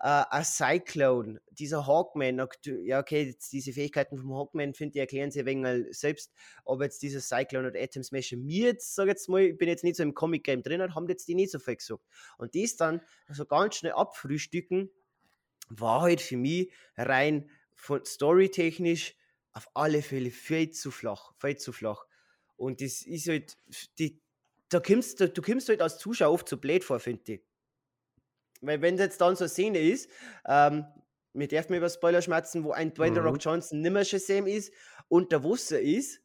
äh, ein Cyclone, dieser Hawkman, ja okay, jetzt diese Fähigkeiten vom Hawkman, finde ich, erklären sie mal selbst, aber jetzt dieser Cyclone oder Atom Smasher, mir jetzt, sag jetzt mal, ich bin jetzt nicht so im Comic-Game drin und haben jetzt die nicht so viel gesagt. Und das dann so ganz schnell abfrühstücken, war halt für mich rein von storytechnisch auf alle Fälle viel zu flach, viel zu flach. Und das ist halt, die, da kommst, du, du kommst halt als Zuschauer oft zu blöd vor, finde ich. Weil wenn jetzt dann so eine Szene ist, ähm, wir dürfen über Spoiler schmerzen, wo ein Dwayne The Rock Mhm. Johnson nimmer Shazam ist und der Wusser ist,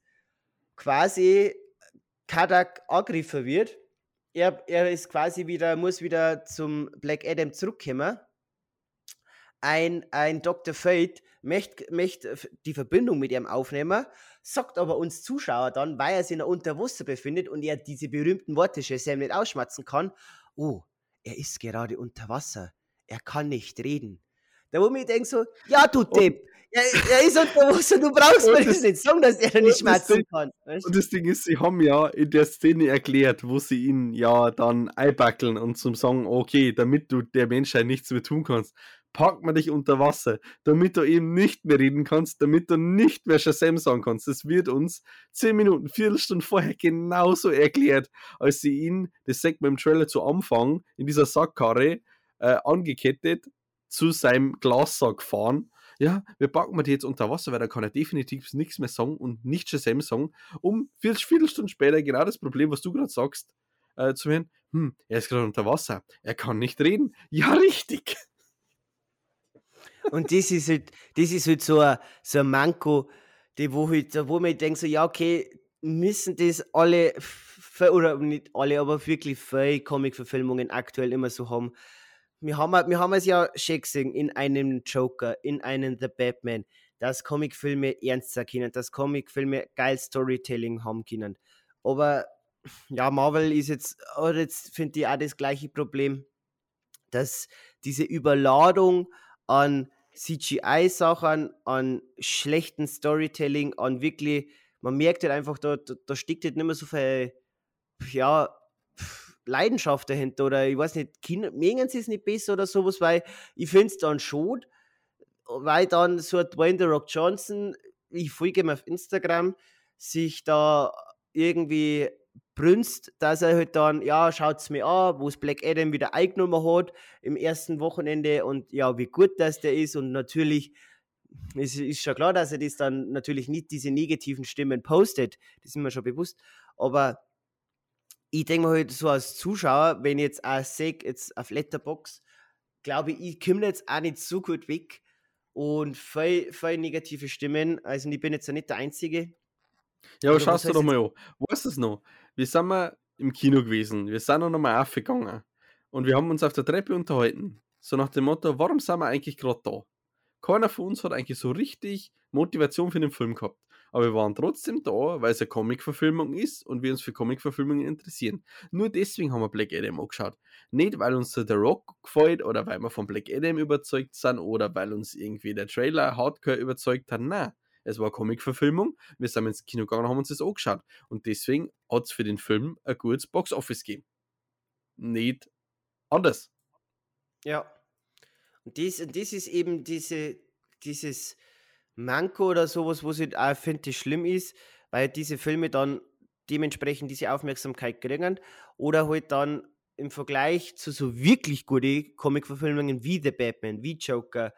quasi Kadak angegriffen wird. Er, er ist quasi wieder, muss wieder zum Black Adam zurückkommen. Ein, ein Dr. Fate möchte, möchte die Verbindung mit ihm aufnehmen, sagt aber uns Zuschauer dann, weil er sich noch unter Wasser befindet und er diese berühmten Worte Shazam nicht ausschmatzen kann, oh, er ist gerade unter Wasser, er kann nicht reden. Da wo ich denke so, ja du Depp, er, er ist unter Wasser, du brauchst mir das nicht sagen, dass er nicht schmerzen kann. weißt? Und das Ding ist, sie haben ja in der Szene erklärt, wo sie ihn ja dann einbackeln und zum sagen, okay, damit du der Menschheit nichts mehr tun kannst, packt man dich unter Wasser, damit du eben nicht mehr reden kannst, damit du nicht mehr Shazam sagen kannst. Das wird uns zehn Minuten, Viertelstunde vorher genauso erklärt, als sie ihn, das sagt man im Trailer zu Anfang, in dieser Sackkarre äh, angekettet zu seinem Glassack fahren. Ja, wir packen wir die jetzt unter Wasser, weil da kann er definitiv nichts mehr sagen und nicht Shazam sagen um vier Viertelstunden später genau das Problem, was du gerade sagst, äh, zu hören, hm, er ist gerade unter Wasser, er kann nicht reden. Ja, richtig. Und das ist halt, das ist halt so ein, so ein Manko, die, wo, halt, wo man denkt, so, ja, okay, müssen das alle, oder nicht alle, aber wirklich viele Comic-Verfilmungen aktuell immer so haben. Wir haben, wir haben es ja schon gesehen in einem Joker, in einem The Batman, dass Comicfilme ernst sein können, dass Comicfilme geil Storytelling haben können. Aber ja, Marvel ist jetzt, oder jetzt finde ich auch das gleiche Problem, dass diese Überladung an CGI-Sachen, an schlechten Storytelling, an wirklich, man merkt halt einfach, da, da, da steckt halt nicht mehr so viel, ja, Leidenschaft dahinter oder ich weiß nicht, Kinder, mögen sie es nicht besser oder sowas, weil ich finde es dann schon, weil dann so ein Dwayne The Rock Johnson, ich folge ihm auf Instagram, sich da irgendwie brünst, dass er halt dann, ja, schaut's mir an, wo es Black Adam wieder eingenommen hat im ersten Wochenende und ja, wie gut das der ist und natürlich es ist schon klar, dass er das dann natürlich nicht diese negativen Stimmen postet, das ist mir schon bewusst, aber ich denke mir halt so als Zuschauer, wenn ich jetzt auch sehe, jetzt auf Letterbox, glaube ich, ich komme jetzt auch nicht so gut weg, und viel, viel negative Stimmen. Also ich bin jetzt ja nicht der Einzige. Ja, aber Oder schau was dir heißt doch mal an. Weißt du es noch? Wir sind mal im Kino gewesen. Wir sind noch mal aufgegangen. Und wir haben uns auf der Treppe unterhalten. So nach dem Motto, warum sind wir eigentlich gerade da? Keiner von uns hat eigentlich so richtig Motivation für den Film gehabt. Aber wir waren trotzdem da, weil es eine Comic-Verfilmung ist und wir uns für Comic-Verfilmungen interessieren. Nur deswegen haben wir Black Adam angeschaut. Nicht, weil uns der Rock gefällt oder weil wir von Black Adam überzeugt sind oder weil uns irgendwie der Trailer Hardcore überzeugt hat. Nein, es war Comic-Verfilmung. Wir sind ins Kino gegangen und haben uns das angeschaut. Und deswegen hat es für den Film ein gutes Box-Office gegeben. Nicht anders. Ja. Und das, und das ist eben diese, dieses Manko oder sowas, was ich auch finde, schlimm ist, weil diese Filme dann dementsprechend diese Aufmerksamkeit kriegen oder halt dann im Vergleich zu so wirklich guten Comic-Verfilmungen wie The Batman, wie Joker,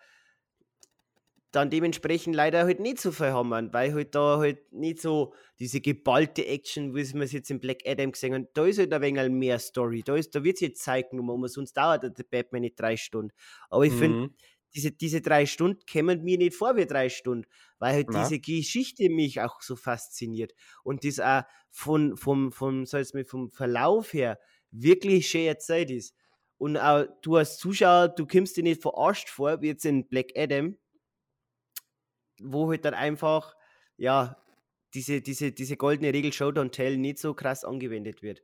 dann dementsprechend leider halt nicht so viel haben, weil halt da halt nicht so diese geballte Action, wie wir es jetzt in Black Adam gesehen haben, da ist halt ein wenig mehr Story, da, ist, da wird es jetzt Zeit genommen, sonst dauert der Batman nicht drei Stunden. Aber ich finde, Mhm. diese, diese drei Stunden kämen mir nicht vor wie drei Stunden, weil halt Na. diese Geschichte mich auch so fasziniert und das auch von, vom, vom, soll mal, vom Verlauf her wirklich schön erzählt ist. Und auch du als Zuschauer, du kommst dir nicht verarscht vor, wie jetzt in Black Adam, wo halt dann einfach, ja, diese, diese, diese goldene Regel Show Don't Tell nicht so krass angewendet wird.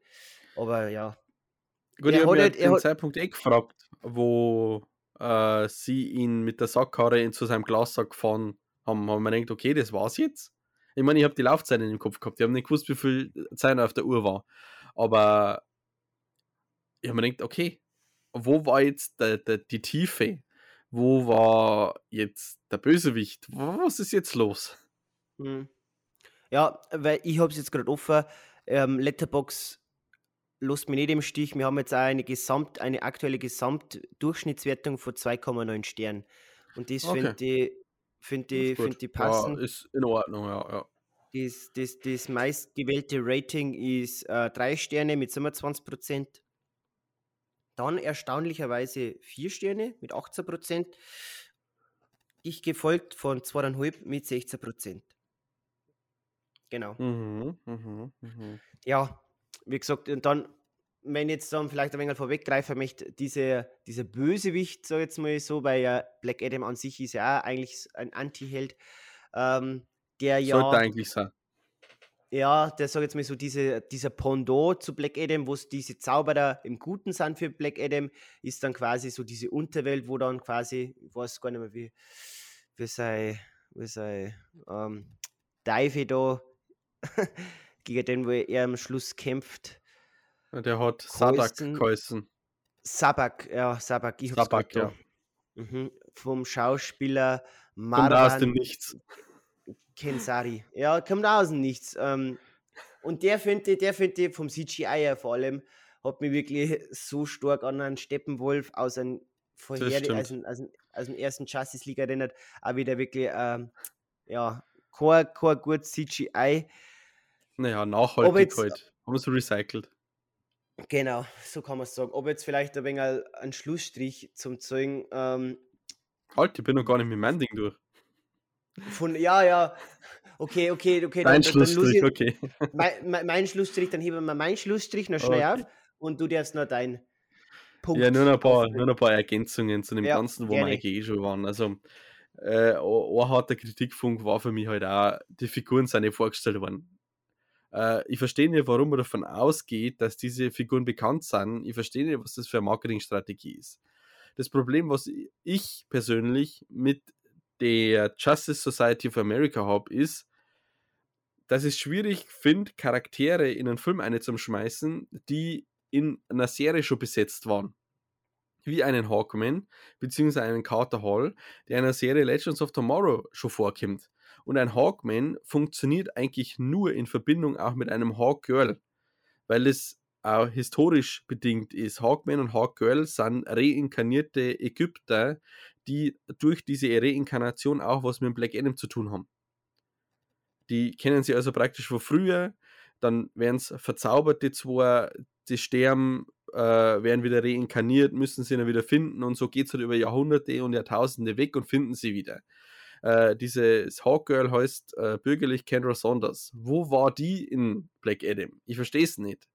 Aber ja. Gut, Er ich habe halt- den hat- Zeitpunkt eh gefragt, wo äh, sie ihn mit der Sackkarre in- zu seinem Glassack gefahren haben, haben wir gedacht, okay, das war's jetzt. Ich meine, ich habe die Laufzeiten im Kopf gehabt, ich habe nicht gewusst, wie viel Zeit auf der Uhr war. Aber ich habe mir gedacht, okay, wo war jetzt der, der, die Tiefe? Wo war jetzt der Bösewicht? Was ist jetzt los? Hm. Ja, weil ich habe es jetzt gerade offen. Ähm, Letterbox lässt mich nicht im Stich. Wir haben jetzt auch eine, Gesamt, eine aktuelle Gesamtdurchschnittswertung von 2,9 Sternen. Und das Okay. finde ich, find ich, find ich passend. Ja, ist in Ordnung, ja. ja. Das, das, das meistgewählte Rating ist äh, 3 Sterne mit 27%. Dann erstaunlicherweise 4 Sterne mit 18%. Ich gefolgt von 2,5 mit 16%. Genau. Mhm, mhm, mhm. Ja, wie gesagt, und dann, wenn ich jetzt dann vielleicht ein wenig vorweggreifen möchte, diese, dieser Bösewicht, so jetzt mal so, weil ja Black Adam an sich ist ja auch eigentlich ein Anti-Held, ähm, der ja. Sollte eigentlich sein. Ja, der sag jetzt mal so, diese, dieser Pendant zu Black Adam, wo es diese Zauberer im Guten sind für Black Adam, ist dann quasi so diese Unterwelt, wo dann quasi, ich weiß gar nicht mehr, wie, wie sei, wie sei, ähm, Dive da, gegen den, wo er am Schluss kämpft. Der hat Sadak Kreuzen- geheißen. Sabak, ja, Sabak, ich hab's Sabak, da. Mhm. Vom Schauspieler Kommt aus dem Marwan Nichts. Kensari. Ja, kommt aus dem Nichts. Ähm, und der finde der finde vom CGI her vor allem, hat mich wirklich so stark an einen Steppenwolf aus einem vorher, aus, dem- aus, aus dem ersten Justice League erinnert. Auch wieder wirklich, ähm, ja, kein, kein gutes CGI. Naja, nachhaltig jetzt- halt. Haben sie recycelt. Genau, so kann man es sagen. Ob jetzt vielleicht ein wenig ein Schlussstrich zum Zeugen ähm, Halt, ich bin noch gar nicht mit meinem Ding durch. Von, ja, ja, okay, okay, okay. Dann- dann los Schlussstrich, ich- okay. mein, mein, mein Schlussstrich, dann heben wir meinen Schlussstrich noch schnell Okay. auf und du darfst noch deinen Punkt. Ja, nur noch, ein paar, nur noch ein paar Ergänzungen zu dem Ja, Ganzen, wo wir gerne. eigentlich eh schon waren. Also, äh, ein ein harter Kritikpunkt war für mich halt auch, die Figuren sind nicht vorgestellt worden. Äh, ich verstehe nicht, warum man davon ausgeht, dass diese Figuren bekannt sind. Ich verstehe nicht, was das für eine Marketingstrategie ist. Das Problem, was ich persönlich mit der Justice Society of America habe, ist, dass ich es schwierig finde, Charaktere in einen Film einzuschmeißen, die in einer Serie schon besetzt waren. Wie einen Hawkman, beziehungsweise einen Carter Hall, der in der Serie Legends of Tomorrow schon vorkommt. Und ein Hawkman funktioniert eigentlich nur in Verbindung auch mit einem Hawkgirl, weil es auch historisch bedingt ist. Hawkman und Hawkgirl sind reinkarnierte Ägypter, die durch diese Reinkarnation auch was mit Black Adam zu tun haben. Die kennen sie also praktisch von früher, dann werden es verzaubert, die zwei, die sterben äh, werden wieder reinkarniert, müssen sie dann wieder finden und so geht es halt über Jahrhunderte und Jahrtausende weg und finden sie wieder. Äh, dieses Hawkgirl heißt äh, bürgerlich Kendra Saunders. Wo war die in Black Adam? Ich verstehe es nicht.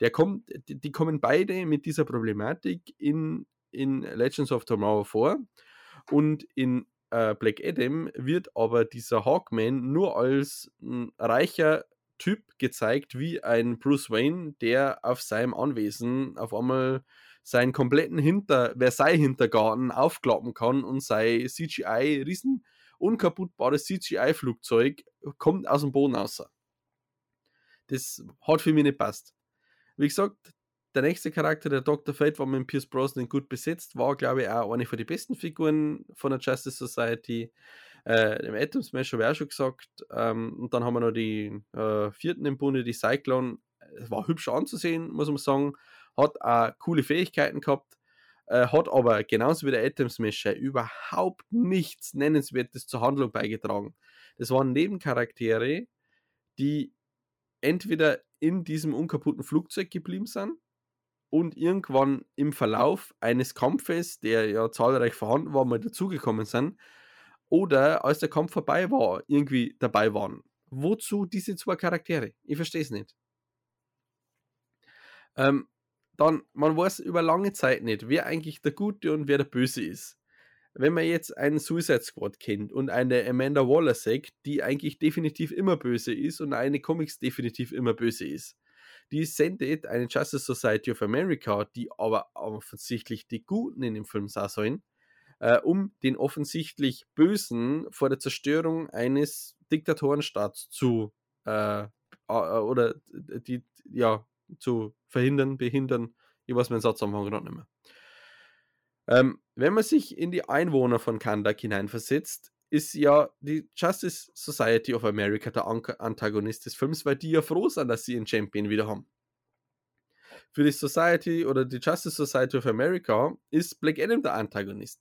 Der kommt, die, die, kommen beide mit dieser Problematik in, in Legends of Tomorrow vor und in äh, Black Adam wird aber dieser Hawkman nur als ein reicher Typ gezeigt, wie ein Bruce Wayne, der auf seinem Anwesen auf einmal seinen kompletten Hinter Versailles-Hintergarten aufklappen kann und sein CGI riesen unkaputtbares CGI-Flugzeug kommt aus dem Boden raus. Das hat für mich nicht passt. Wie gesagt, der nächste Charakter, der Dr. Fate, war mit Pierce Brosnan gut besetzt, war, glaube ich, auch eine von den besten Figuren von der Justice Society. Äh, dem Atom Smash habe ich auch schon gesagt. Ähm, und dann haben wir noch die äh, vierten im Bunde, die Cyclone. Es war hübsch anzusehen, muss man sagen. Hat auch coole Fähigkeiten gehabt. Äh, hat aber genauso wie der Atom Smasher überhaupt nichts Nennenswertes zur Handlung beigetragen. Das waren Nebencharaktere, die entweder in diesem unkaputten Flugzeug geblieben sind und irgendwann im Verlauf eines Kampfes, der ja zahlreich vorhanden war, mal dazugekommen sind, oder als der Kampf vorbei war, irgendwie dabei waren. Wozu diese zwei Charaktere? Ich verstehe es nicht. Ähm, dann, man weiß über lange Zeit nicht, wer eigentlich der Gute und wer der Böse ist. Wenn man jetzt einen Suicide Squad kennt und eine Amanda Waller sagt, die eigentlich definitiv immer böse ist und eine Comics definitiv immer böse ist, die sendet eine Justice Society of America, die aber offensichtlich die Guten in dem Film sein sollen, äh, um den offensichtlich Bösen vor der Zerstörung eines Diktatorenstaats zu äh, oder die ja zu verhindern, behindern. Ich weiß meinen Satzanfang gerade nicht mehr. Ähm, wenn man sich in die Einwohner von Kandak hineinversetzt, ist ja die Justice Society of America der Antagonist des Films, weil die ja froh sind, dass sie einen Champion wieder haben. Für die Society oder die Justice Society of America ist Black Adam der Antagonist.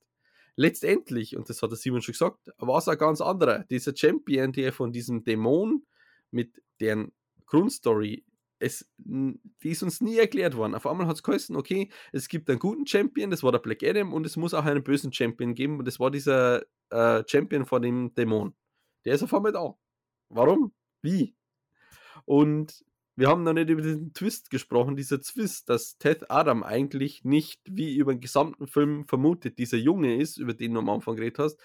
Letztendlich, und das hat der Simon schon gesagt, war es ein ganz anderer. Dieser Champion, der von diesem Dämon mit deren Grundstory es, die ist uns nie erklärt worden. Auf einmal hat es geheißen, okay, es gibt einen guten Champion, das war der Black Adam, und es muss auch einen bösen Champion geben, und das war dieser äh, Champion von dem Dämon. Der ist auf einmal da. Warum? Wie? Und wir haben noch nicht über diesen Twist gesprochen, dieser Twist, dass Ted Adam eigentlich nicht wie über den gesamten Film vermutet dieser Junge ist, über den du am Anfang geredet hast,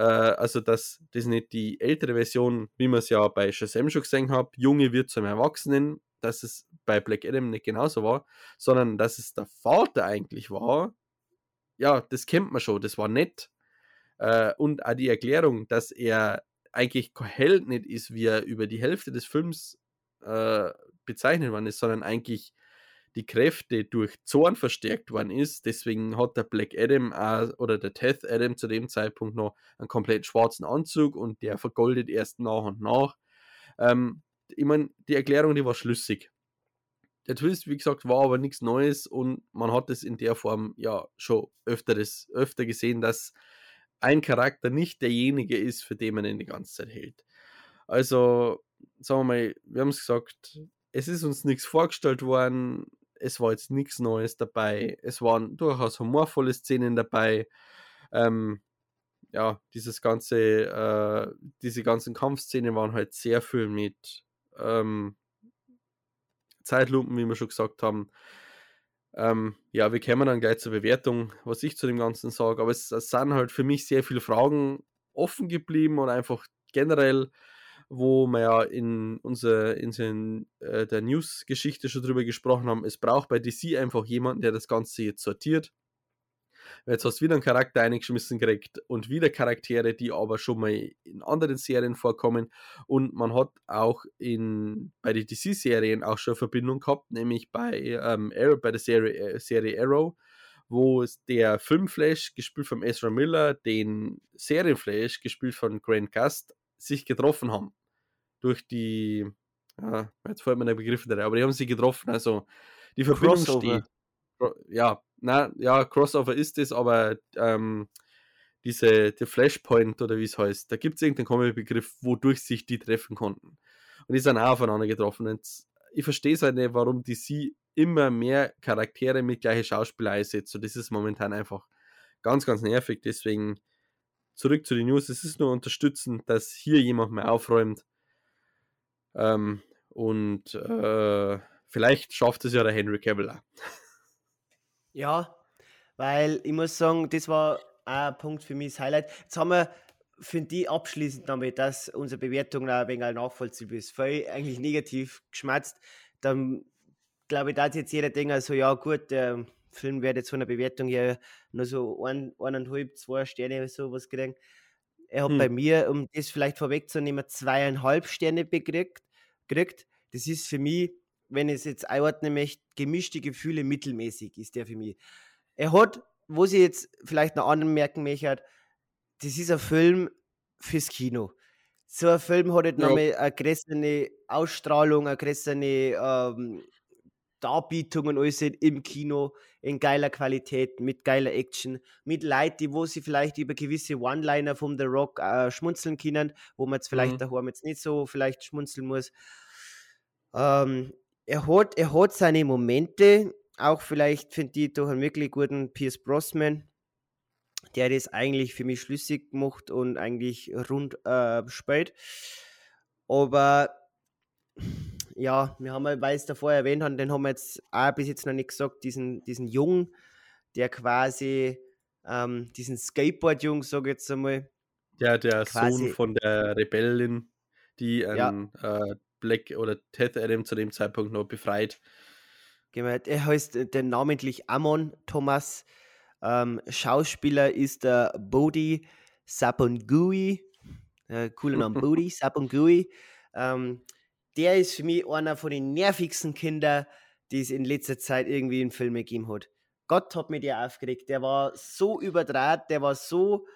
also, dass das nicht die ältere Version, wie man es ja bei Shazam schon gesehen hat, Junge wird zum Erwachsenen, dass es bei Black Adam nicht genauso war, sondern dass es der Vater eigentlich war. Ja, das kennt man schon, das war nett. Äh, und auch die Erklärung, dass er eigentlich kein Held nicht ist, wie er über die Hälfte des Films äh, bezeichnet worden ist, sondern eigentlich die Kräfte durch Zorn verstärkt worden ist. Deswegen hat der Black Adam auch, oder der Teth Adam zu dem Zeitpunkt noch einen komplett schwarzen Anzug und der vergoldet erst nach und nach. Ähm, ich meine, die Erklärung, die war schlüssig. Der Twist, wie gesagt, war aber nichts Neues und man hat es in der Form ja schon öfteres, öfter gesehen, dass ein Charakter nicht derjenige ist, für den man ihn die ganze Zeit hält. Also, sagen wir mal, wir haben es gesagt, es ist uns nichts vorgestellt worden, es war jetzt nichts Neues dabei. Es waren durchaus humorvolle Szenen dabei. Ähm, ja, dieses ganze, äh, diese ganzen Kampfszenen waren halt sehr viel mit ähm, Zeitlupen, wie wir schon gesagt haben. Ähm, ja, wir kommen dann gleich zur Bewertung, was ich zu dem Ganzen sage. Aber es, es sind halt für mich sehr viele Fragen offen geblieben und einfach generell wo wir ja in, unser, in den, äh, der News-Geschichte schon drüber gesprochen haben, es braucht bei DC einfach jemanden, der das Ganze jetzt sortiert. Jetzt hast du wieder einen Charakter eingeschmissen gekriegt und wieder Charaktere, die aber schon mal in anderen Serien vorkommen. Und man hat auch in, bei den DC-Serien auch schon Verbindung gehabt, nämlich bei, ähm, Arrow, bei der Serie, äh, Serie Arrow, wo der Filmflash, gespielt von Ezra Miller, den Serienflash, gespielt von Grant Gust, sich getroffen haben. Durch die, ja, jetzt fällt mir der Begriff da, aber die haben sich getroffen. Also die Verbindung steht. Ja, na, ja, Crossover ist es, aber ähm, diese, der Flashpoint oder wie es heißt, da gibt es irgendeinen Comic-Begriff, wodurch sich die treffen konnten. Und die sind auch aufeinander getroffen. Und ich verstehe es halt nicht, warum DC immer mehr Charaktere mit gleichen Schauspieler einsetzt. Und das ist momentan einfach ganz, ganz nervig. Deswegen zurück zu den News. Es ist nur unterstützend, dass hier jemand mehr aufräumt. Ähm, und äh, vielleicht schafft es ja der Henry Cavill. Ja, weil ich muss sagen, das war ein Punkt für mich das Highlight. Jetzt haben wir, finde ich, abschließend damit, dass unsere Bewertung ein wenig nachvollziehbar ist. Voll eigentlich negativ geschmatzt. Dann glaube ich, da jetzt jeder denken, also ja gut, der Film wird jetzt von der Bewertung her nur so ein, eineinhalb, zwei Sterne oder sowas kriegen. Er hat Hm. bei mir, um das vielleicht vorwegzunehmen, zweieinhalb Sterne bekriegt. Kriegt. Das ist für mich, wenn ich es jetzt einordnen möchte, gemischte Gefühle mittelmäßig ist der für mich. Er hat, wo sie jetzt vielleicht noch anmerken möchte, das ist ein Film fürs Kino. So ein Film hat halt Ja. nochmal eine größere Ausstrahlung, eine größere ähm, Darbietung und alles im Kino in geiler Qualität, mit geiler Action, mit Leuten, die wo sie vielleicht über gewisse One-Liner vom The Rock äh, schmunzeln können, wo man jetzt vielleicht Mhm. daheim jetzt nicht so vielleicht schmunzeln muss. Ähm, er, hat, er hat seine Momente, auch vielleicht finde ich durch einen wirklich guten Pierce Brosnan, der das eigentlich für mich schlüssig macht und eigentlich rund äh, spielt. Aber ja, wir haben, weil es davor erwähnt haben, den haben wir jetzt auch bis jetzt noch nicht gesagt, diesen, diesen Jungen, der quasi ähm, diesen Skateboard-Jungen, sage ich jetzt einmal, Der, der Quasi- Sohn von der Rebellin, die Ja. einen äh, Black oder Ted Adam zu dem Zeitpunkt noch befreit. gemeint, er heißt äh, der namentlich Amon Thomas. Ähm, Schauspieler ist der Bodhi Sapongui. Äh, cooler Name, Bodhi Sapongui. Ähm, der ist für mich einer von den nervigsten Kindern, die es in letzter Zeit irgendwie in Filmen gegeben hat. Gott hat mir der aufgeregt. Der war so überdraht, der war so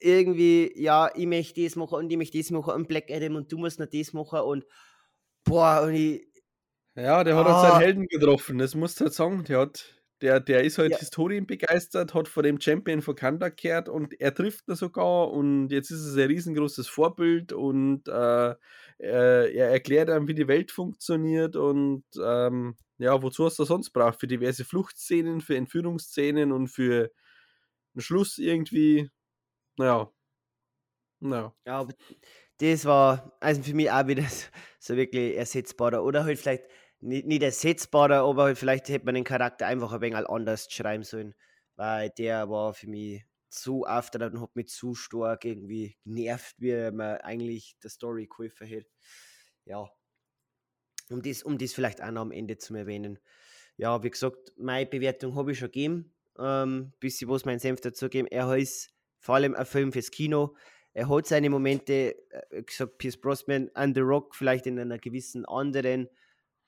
irgendwie, ja, ich möchte das machen und ich möchte das machen und Black Adam und du musst noch das machen und boah, und ich, Ja, der hat halt Ah. seinen Helden getroffen, das musst du halt sagen. Der, hat, der, der ist halt Ja. historienbegeistert, hat vor dem Champion von Kanda gehört und er trifft ihn sogar und jetzt ist es ein riesengroßes Vorbild und äh, er, er erklärt einem, wie die Welt funktioniert und ähm, ja, wozu hast du sonst braucht? Für diverse Fluchtszenen, für Entführungsszenen und für einen Schluss irgendwie. Naja. Naja. Ja, aber das war also für mich auch wieder so, so wirklich ersetzbarer. Oder halt vielleicht nicht, nicht ersetzbarer, aber halt vielleicht hätte man den Charakter einfach ein wenig anders schreiben sollen. Weil der war für mich zu auftrag und hat mich zu stark irgendwie genervt, wie man eigentlich der Story geholfen hätte. Ja. Um das, um das vielleicht auch noch am Ende zu erwähnen. Ja, wie gesagt, meine Bewertung habe ich schon gegeben. Ähm, bisschen was mein Senf dazu geben. Er heißt vor allem ein Film fürs Kino. Er hat seine Momente, äh, wie gesagt, Pierce Brosnan an The Rock vielleicht in einer gewissen anderen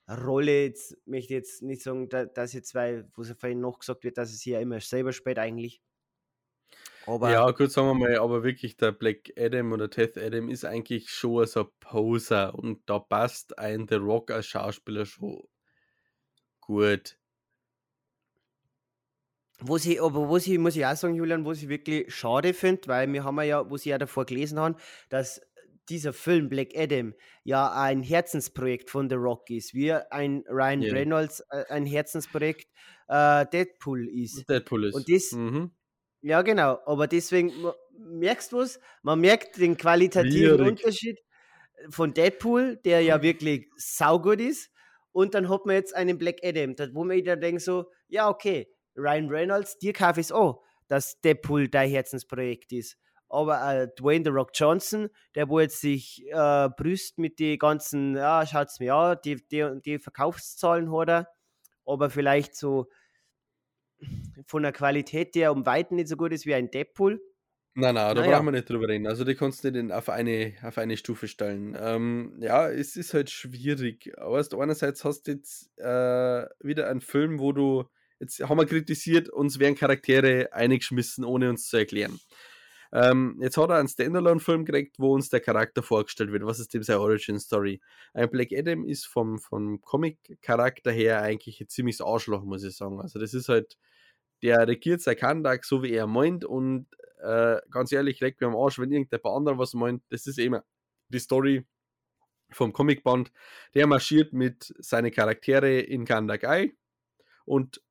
Rolle. Jetzt möchte ich jetzt nicht sagen, da, dass jetzt, weil, ja vorhin noch gesagt wird, dass es hier immer selber spielt eigentlich. Aber Ja, gut, sagen wir mal, aber wirklich der Black Adam oder Teth Adam ist eigentlich schon so ein Poser und da passt ein The Rock als Schauspieler schon gut. Was ich, aber was ich, muss ich auch sagen, Julian, was ich wirklich schade finde, weil wir haben ja, was ich ja davor gelesen haben, dass dieser Film Black Adam ja ein Herzensprojekt von The Rock ist, wie ein Ryan Ja. Reynolds äh, ein Herzensprojekt äh, Deadpool ist. Deadpool ist. Und das- mhm. Ja, genau, aber deswegen merkst du was? Man merkt den qualitativen Schwierig. Unterschied von Deadpool, der ja wirklich saugut ist, und dann hat man jetzt einen Black Adam, da- wo man wieder denkt so, ja, okay, Ryan Reynolds, dir kaufe ich es auch, dass Deadpool dein Herzensprojekt ist. Aber äh, Dwayne The Rock Johnson, der wo jetzt sich äh, brüst mit den ganzen, ja, schaut's mir an, die, die, die Verkaufszahlen hat er, aber vielleicht so von der Qualität der um Weiten nicht so gut ist wie ein Deadpool. Nein, nein, da Naja. brauchen wir nicht drüber reden. Also die kannst du nicht auf eine, auf eine Stufe stellen. Ähm, ja, es ist halt schwierig. Weißt, einerseits hast du jetzt äh, wieder einen Film, wo du, jetzt haben wir kritisiert, uns werden Charaktere eingeschmissen, ohne uns zu erklären. Ähm, jetzt hat er einen Standalone-Film gekriegt, wo uns der Charakter vorgestellt wird. Was ist dem seine Origin-Story? Ein Black Adam ist vom, vom Comic-Charakter her eigentlich ein ziemliches Arschloch, muss ich sagen. Also das ist halt, der regiert sein Kandak so, wie er meint und äh, ganz ehrlich, leckt mir am Arsch, wenn irgendein paar anderer was meint, das ist eben die Story vom Comicband, der marschiert mit seinen Charaktere in Kandagai und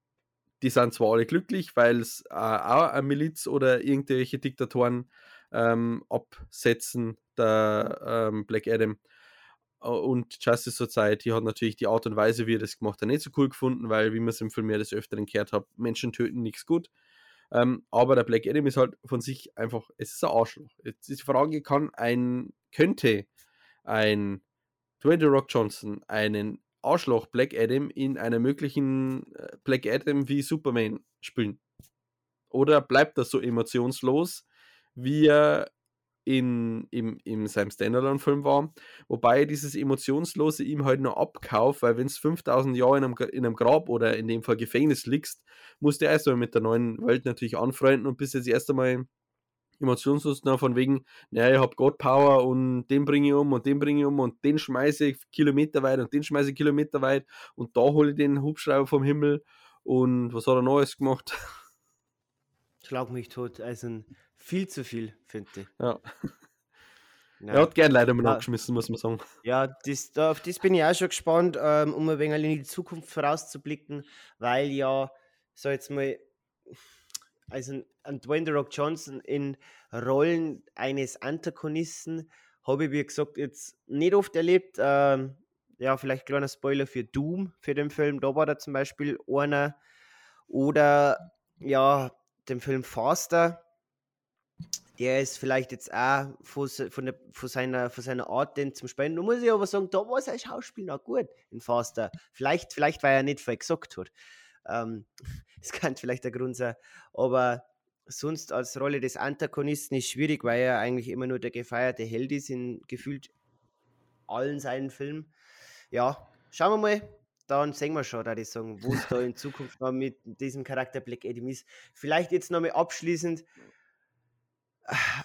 die sind zwar alle glücklich, weil es äh, auch eine Miliz oder irgendwelche Diktatoren ähm, absetzen, der ähm, Black Adam. Äh, und Justice Society hat natürlich die Art und Weise, wie er das gemacht hat, nicht so cool gefunden, weil, wie man es im Film ja des Öfteren gehört hat, Menschen töten nichts gut. Ähm, aber der Black Adam ist halt von sich einfach, es ist ein Arschloch. Jetzt ist die Frage, kann ein, könnte ein Dwayne Rock Johnson einen Arschloch Black Adam in einer möglichen äh, Black Adam wie Superman spielen? Oder bleibt er so emotionslos, wie er in, in, in seinem Standalone-Film war? Wobei dieses Emotionslose ihm halt nur abkauft, weil wenn es 5000 Jahre in einem, in einem Grab oder in dem Fall Gefängnis liegst, musst du erst einmal mit der neuen Welt natürlich anfreunden und bist jetzt erst einmal emotionslos nach von wegen, naja, ich hab God Power und den bringe ich um und den bringe ich um und den schmeiße ich Kilometer weit und den schmeiße ich Kilometer weit und da hole ich den Hubschrauber vom Himmel und was hat er Neues gemacht? Schlag mich tot, also viel zu viel, finde ich. Ja. Nein. Er hat gern leider mal abgeschmissen, muss man sagen. Ja, das, auf das bin ich auch schon gespannt, ähm, um ein wenig in die Zukunft vorauszublicken, weil ja, so jetzt mal, also an Dwayne The Rock Johnson in Rollen eines Antagonisten habe ich, wie gesagt, jetzt nicht oft erlebt. Ähm, ja, vielleicht kleiner Spoiler für Doom, für den Film. Da war da zum Beispiel einer. Oder ja, den Film Faster. Der ist vielleicht jetzt auch von, von, der, von, seiner, von seiner Art den zum Spenden. Da muss ich aber sagen, da war sein Schauspiel noch gut in Faster. Vielleicht, vielleicht weil er nicht viel gesagt hat. Ähm, das kann vielleicht der Grund sein. Aber sonst als Rolle des Antagonisten ist schwierig, weil er eigentlich immer nur der gefeierte Held ist in gefühlt allen seinen Filmen. Ja, schauen wir mal. Dann sehen wir schon, da ich sagen, wo es da in Zukunft noch mit diesem Charakter Black Adam ist. Vielleicht jetzt nochmal abschließend.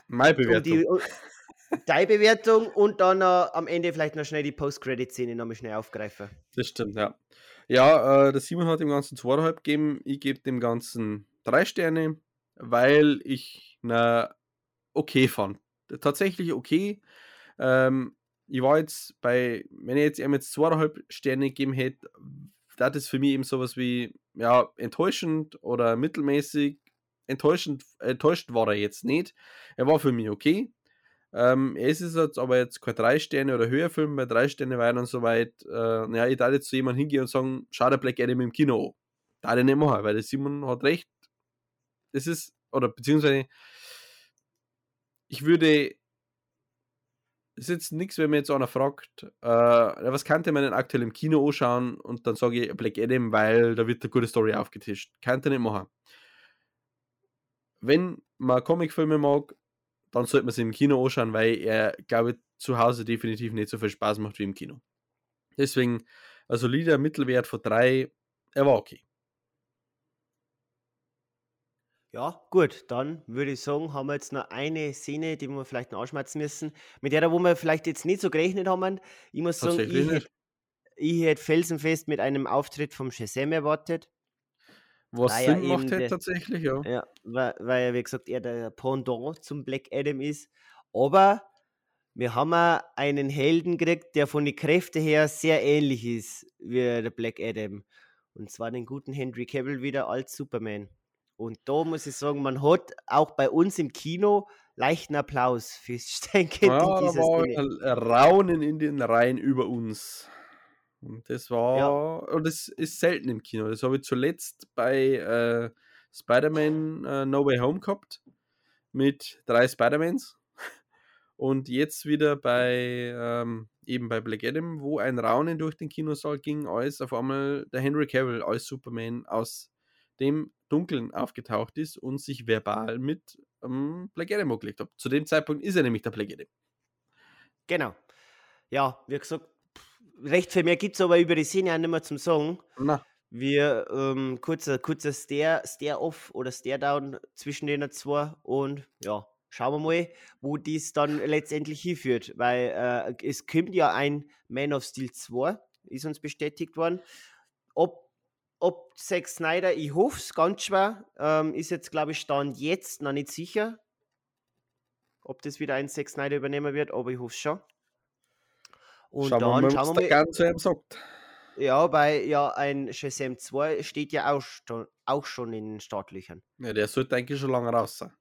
Meine Bewertung. Um Deine Bewertung und dann uh, am Ende vielleicht noch schnell die Post-Credit-Szene nochmal schnell aufgreifen. Das stimmt, ja. Ja, äh, der Simon hat dem Ganzen zweieinhalb gegeben. Ich gebe dem Ganzen drei Sterne weil ich na okay fand. Tatsächlich okay. Ähm, ich war jetzt bei, wenn ich jetzt ihm jetzt zweieinhalb Sterne gegeben hätte, das ist für mich eben sowas wie, ja, enttäuschend oder mittelmäßig. Enttäuschend, enttäuscht war er jetzt nicht. Er war für mich okay. Ähm, es ist jetzt aber jetzt kein drei Sterne oder höher Film, bei drei Sterne weiter und so weit. Äh, ja, ich darf jetzt zu jemandem hingehen und sagen, schau der Black Adam im Kino. Da ich nicht machen, weil der Simon hat recht es ist, oder beziehungsweise, ich würde, es ist jetzt nichts, wenn mir jetzt einer fragt, äh, was könnte man denn aktuell im Kino anschauen und dann sage ich Black Adam, weil da wird eine gute Story aufgetischt. Könnte nicht machen. Wenn man Comicfilme mag, dann sollte man sie im Kino anschauen, weil er, glaube ich, zu Hause definitiv nicht so viel Spaß macht wie im Kino. Deswegen, also solider Mittelwert von drei, er war okay. Ja, gut, dann würde ich sagen, haben wir jetzt noch eine Szene, die wir vielleicht noch anschmerzen müssen, mit der, wo wir vielleicht jetzt nicht so gerechnet haben. Ich muss sagen, ich hätte, ich hätte felsenfest mit einem Auftritt vom Shazam erwartet. Was Sinn macht hätte tatsächlich, ja. Ja, weil, weil er, wie gesagt, er der Pendant zum Black Adam ist. Aber wir haben auch einen Helden gekriegt, der von den Kräften her sehr ähnlich ist wie der Black Adam. Und zwar den guten Henry Cavill wieder als Superman. Und da muss ich sagen, man hat auch bei uns im Kino leichten Applaus für Steinke ja, in dieser Szene. Raunen in den Reihen über uns. Und das war, ja. und das ist selten im Kino. Das habe ich zuletzt bei äh, Spider-Man äh, No Way Home gehabt mit drei Spider-Mans. Und jetzt wieder bei ähm, eben bei Black Adam, wo ein Raunen durch den Kinosaal ging, als auf einmal der Henry Cavill als Superman aus dem Dunkeln aufgetaucht ist und sich verbal mit ähm, Black Adam gelegt hat. Zu dem Zeitpunkt ist er nämlich der Black Adam. Genau. Ja, wie gesagt, recht viel mehr gibt es aber über die Szene auch nicht mehr zum Sagen. Na. Wir ähm, kurzer, kurzer Stare, Stare-Off oder Stare-Down zwischen den zwei und ja, schauen wir mal, wo dies dann letztendlich hinführt, weil äh, es kommt ja ein Man of Steel 2, ist uns bestätigt worden. Ob ob Zack Snyder, ich hoffe es ganz schwer, ähm, ist jetzt, glaube ich, Stand jetzt noch nicht sicher, ob das wieder ein Zack Snyder übernehmen wird, aber ich hoffe es schon. Und schauen wir dann mal, schauen wir der mal. Ihm sagt. Ja, weil ja ein Shazam 2 steht ja auch, auch schon in den Startlöchern. Ja, der sollte eigentlich schon lange raus sein.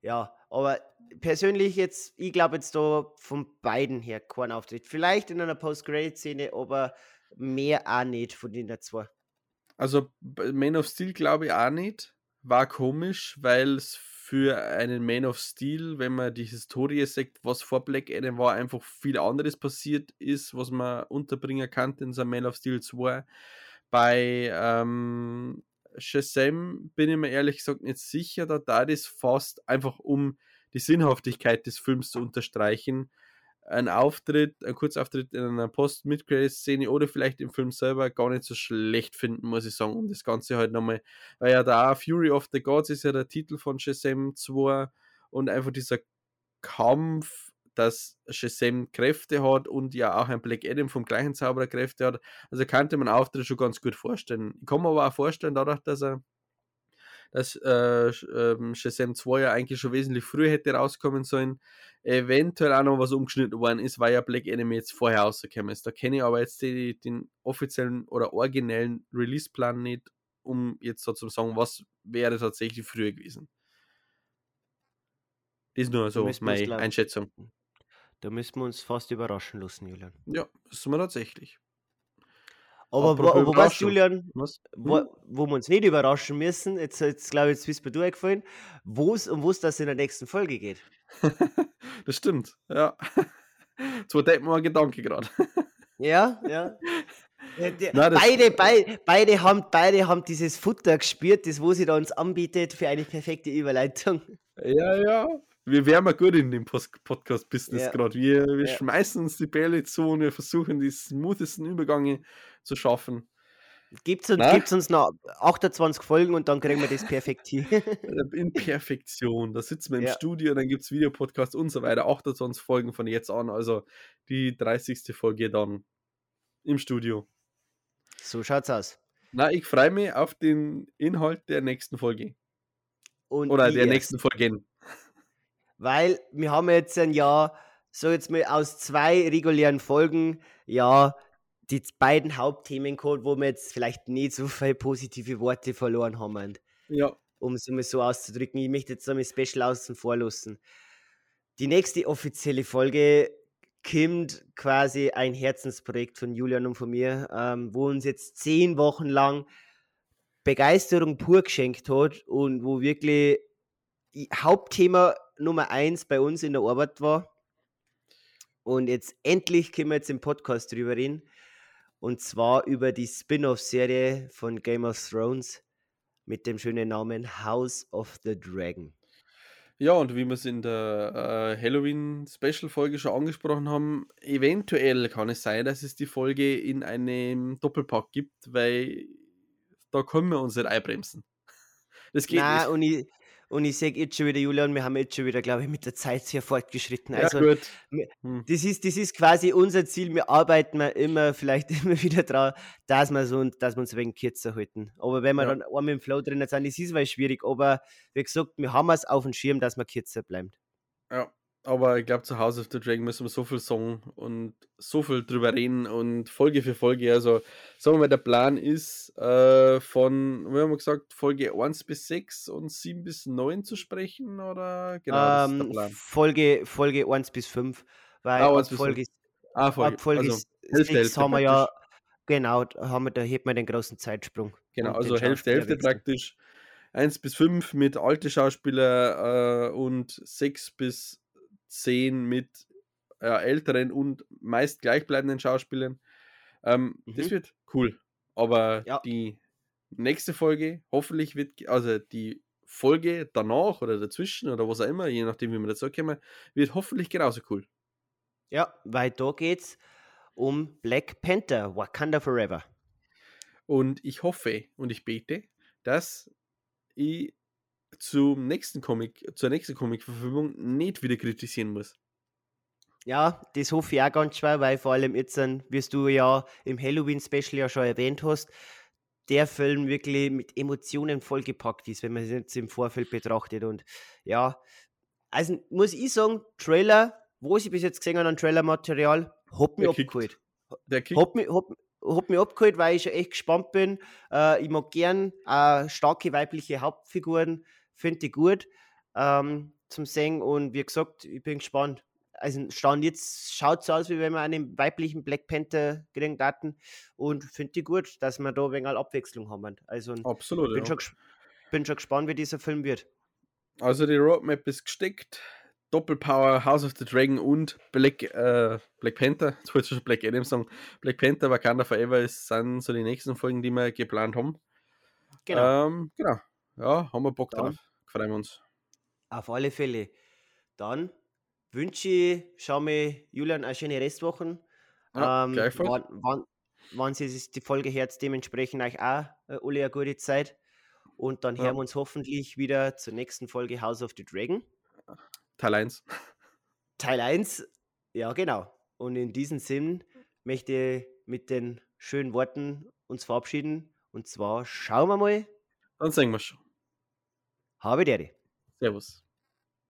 Ja, aber persönlich jetzt, ich glaube jetzt da von beiden her kein Auftritt. Vielleicht in einer Post-Grade-Szene, aber mehr auch nicht von den zwei. Also Man of Steel glaube ich auch nicht. War komisch, weil es für einen Man of Steel, wenn man die Historie sagt, was vor Black Adam war, einfach viel anderes passiert ist, was man unterbringen kann in so Man of Steel 2. Bei ähm, Shazam bin ich mir ehrlich gesagt nicht sicher, da da das fast einfach um die Sinnhaftigkeit des Films zu unterstreichen, ein Auftritt, ein Kurzauftritt in einer Post-Mid-Credit-Szene oder vielleicht im Film selber gar nicht so schlecht finden, muss ich sagen, um das Ganze halt nochmal, weil ja da Fury of the Gods ist ja der Titel von Shazam 2 und einfach dieser Kampf, dass Shazam Kräfte hat und ja auch ein Black Adam vom gleichen Zauberer Kräfte hat, also kannte man Auftritt schon ganz gut vorstellen. Ich kann mir aber auch vorstellen, dadurch, dass er dass äh, ähm, Shazam 2 ja eigentlich schon wesentlich früher hätte rauskommen sollen, eventuell auch noch was umgeschnitten worden ist, weil ja Black Enemy jetzt vorher rausgekommen ist. Da kenne ich aber jetzt die, den offiziellen oder originellen Release-Plan nicht, um jetzt so zu sagen, was wäre tatsächlich früher gewesen. Das ist nur so meine Einschätzung. Da müssen wir uns fast überraschen lassen, Julian. Ja, das sind wir tatsächlich. Aber wo, wo weißt. Julian, Was? wo, Hm? wo wir uns nicht überraschen müssen, jetzt, jetzt glaube ich, jetzt bist du eingefallen, wo es um was das in der nächsten Folge geht. das stimmt, ja. Denkt mir ein Gedanke gerade. Ja, ja. Die- Nein, beide, beide, beide, haben, beide haben dieses Futter gespürt, das wo sie da uns anbietet für eine perfekte Überleitung. Ja, ja. Wir wären mal gut in dem Podcast-Business Ja. gerade. Wir, wir Ja. schmeißen uns die Bälle zu und wir versuchen, die smoothesten Übergänge zu schaffen. Gibt's uns, Na? gibt's uns noch 28 Folgen und dann kriegen wir das perfekt hin. Äh, In Perfektion. Da sitzen wir im Ja. Studio, dann gibt es Videopodcast und so weiter. 28 Folgen von jetzt an. Also die 30. Folge dann im Studio. so schaut's aus. Na, ich freue mich auf den Inhalt der nächsten Folge. Und Oder der erst. nächsten Folgen. Weil wir haben jetzt ein Jahr, so jetzt mal aus zwei regulären Folgen, ja, die beiden Hauptthemen gehabt, wo wir jetzt vielleicht nicht so viele positive Worte verloren haben, Ja. um es mal so auszudrücken. Ich möchte jetzt einmal Special außen vor lassen. Die nächste offizielle Folge kommt quasi ein Herzensprojekt von Julian und von mir, ähm, wo uns jetzt zehn Wochen lang Begeisterung pur geschenkt hat und wo wirklich Hauptthema Nummer eins bei uns in der Arbeit war. Und jetzt endlich können wir jetzt im Podcast drüber reden. Und zwar über die Spin-off-Serie von Game of Thrones mit dem schönen Namen House of the Dragon. Ja, und wie wir es in der äh, Halloween-Special-Folge schon angesprochen haben, eventuell kann es sein, dass es die Folge in einem Doppelpack gibt, weil da können wir uns nicht einbremsen. Das geht Nein, nicht. und ich, und ich sage jetzt schon wieder, Julian, wir haben jetzt schon wieder, glaube ich, mit der Zeit sehr fortgeschritten. Ja, Also, gut. Hm. das ist, das ist quasi unser Ziel. Wir arbeiten wir immer, vielleicht immer wieder dran, dass wir, so, dass wir uns ein wenig kürzer halten. Aber wenn wir Ja. dann einmal im Flow drin sind, das ist weil schwierig. Aber wie gesagt, wir haben es auf dem Schirm, dass wir kürzer bleiben. Ja, aber ich glaube, zu House of the Dragon müssen wir so viel sagen und so viel drüber reden und Folge für Folge. Also, sagen wir mal, der Plan ist, äh, von, wie haben wir gesagt, Folge 1 bis 6 und 7 bis 9 zu sprechen, oder? Genau, das ist der ähm, Plan. Folge, Folge 1 bis 5. Weil Ah, ab 1 bis Folge, Ah, Folge. ab Folge also, s- Hälfte, 6 Hälfte haben wir ja, genau, da, haben wir, da hebt man den großen Zeitsprung. Genau, also Hälfte, Hälfte praktisch. 1 bis 5 mit alte Schauspieler äh, und 6 bis 10 mit ja, älteren und meist gleichbleibenden Schauspielern. Ähm, Das Mhm. wird cool. Aber Ja. die nächste Folge, hoffentlich wird, also die Folge danach oder dazwischen oder was auch immer, je nachdem, wie wir dazu kommen, wird hoffentlich genauso cool. Ja, weil da geht's um Black Panther, Wakanda Forever. Und ich hoffe und ich bete, dass ich zum nächsten Comic, zur nächsten Comic-Verfilmung nicht wieder kritisieren muss. Ja, das hoffe ich auch ganz schwer, weil vor allem jetzt, wie du ja im Halloween-Special ja schon erwähnt hast, der Film wirklich mit Emotionen vollgepackt ist, wenn man es jetzt im Vorfeld betrachtet. Und ja, also muss ich sagen, Trailer, wo ich bis jetzt gesehen habe an Trailer-Material, hat mich abgeholt. Der kickt. Hat mich, hat, hat mich abgeholt, weil ich schon echt gespannt bin. Äh, ich mag gern äh, starke weibliche Hauptfiguren, finde ich gut ähm, zum Singen und wie gesagt, ich bin gespannt. Also stand jetzt schaut so aus, wie wenn wir einen weiblichen Black Panther kriegen Daten und finde ich gut, dass wir da ein wenig Abwechslung haben. Also Absolut. bin, Ja. schon, bin schon gespannt, wie dieser Film wird. Also die Roadmap ist gesteckt. Doppelpower, House of the Dragon und Black, äh, Black Panther. Jetzt wollte ich schon Black Adam sagen. Black Panther, Wakanda Forever ist, sind so die nächsten Folgen, die wir geplant haben. Genau. Ähm, genau. Ja, haben wir Bock Dann- drauf. Freuen wir uns. Auf alle Fälle. Dann wünsche ich, schau mir Julian eine schöne Restwochen. Ja, ähm, wann, wann, wann sie die Folge hört, dementsprechend euch auch äh, alle eine gute Zeit. Und dann Ja. hören wir uns hoffentlich wieder zur nächsten Folge House of the Dragon. Teil 1. Teil 1. Ja, genau. Und in diesem Sinn möchte ich mit den schönen Worten uns verabschieden. Und zwar schauen wir mal, Dann sehen wir schon. Habe der. Servus.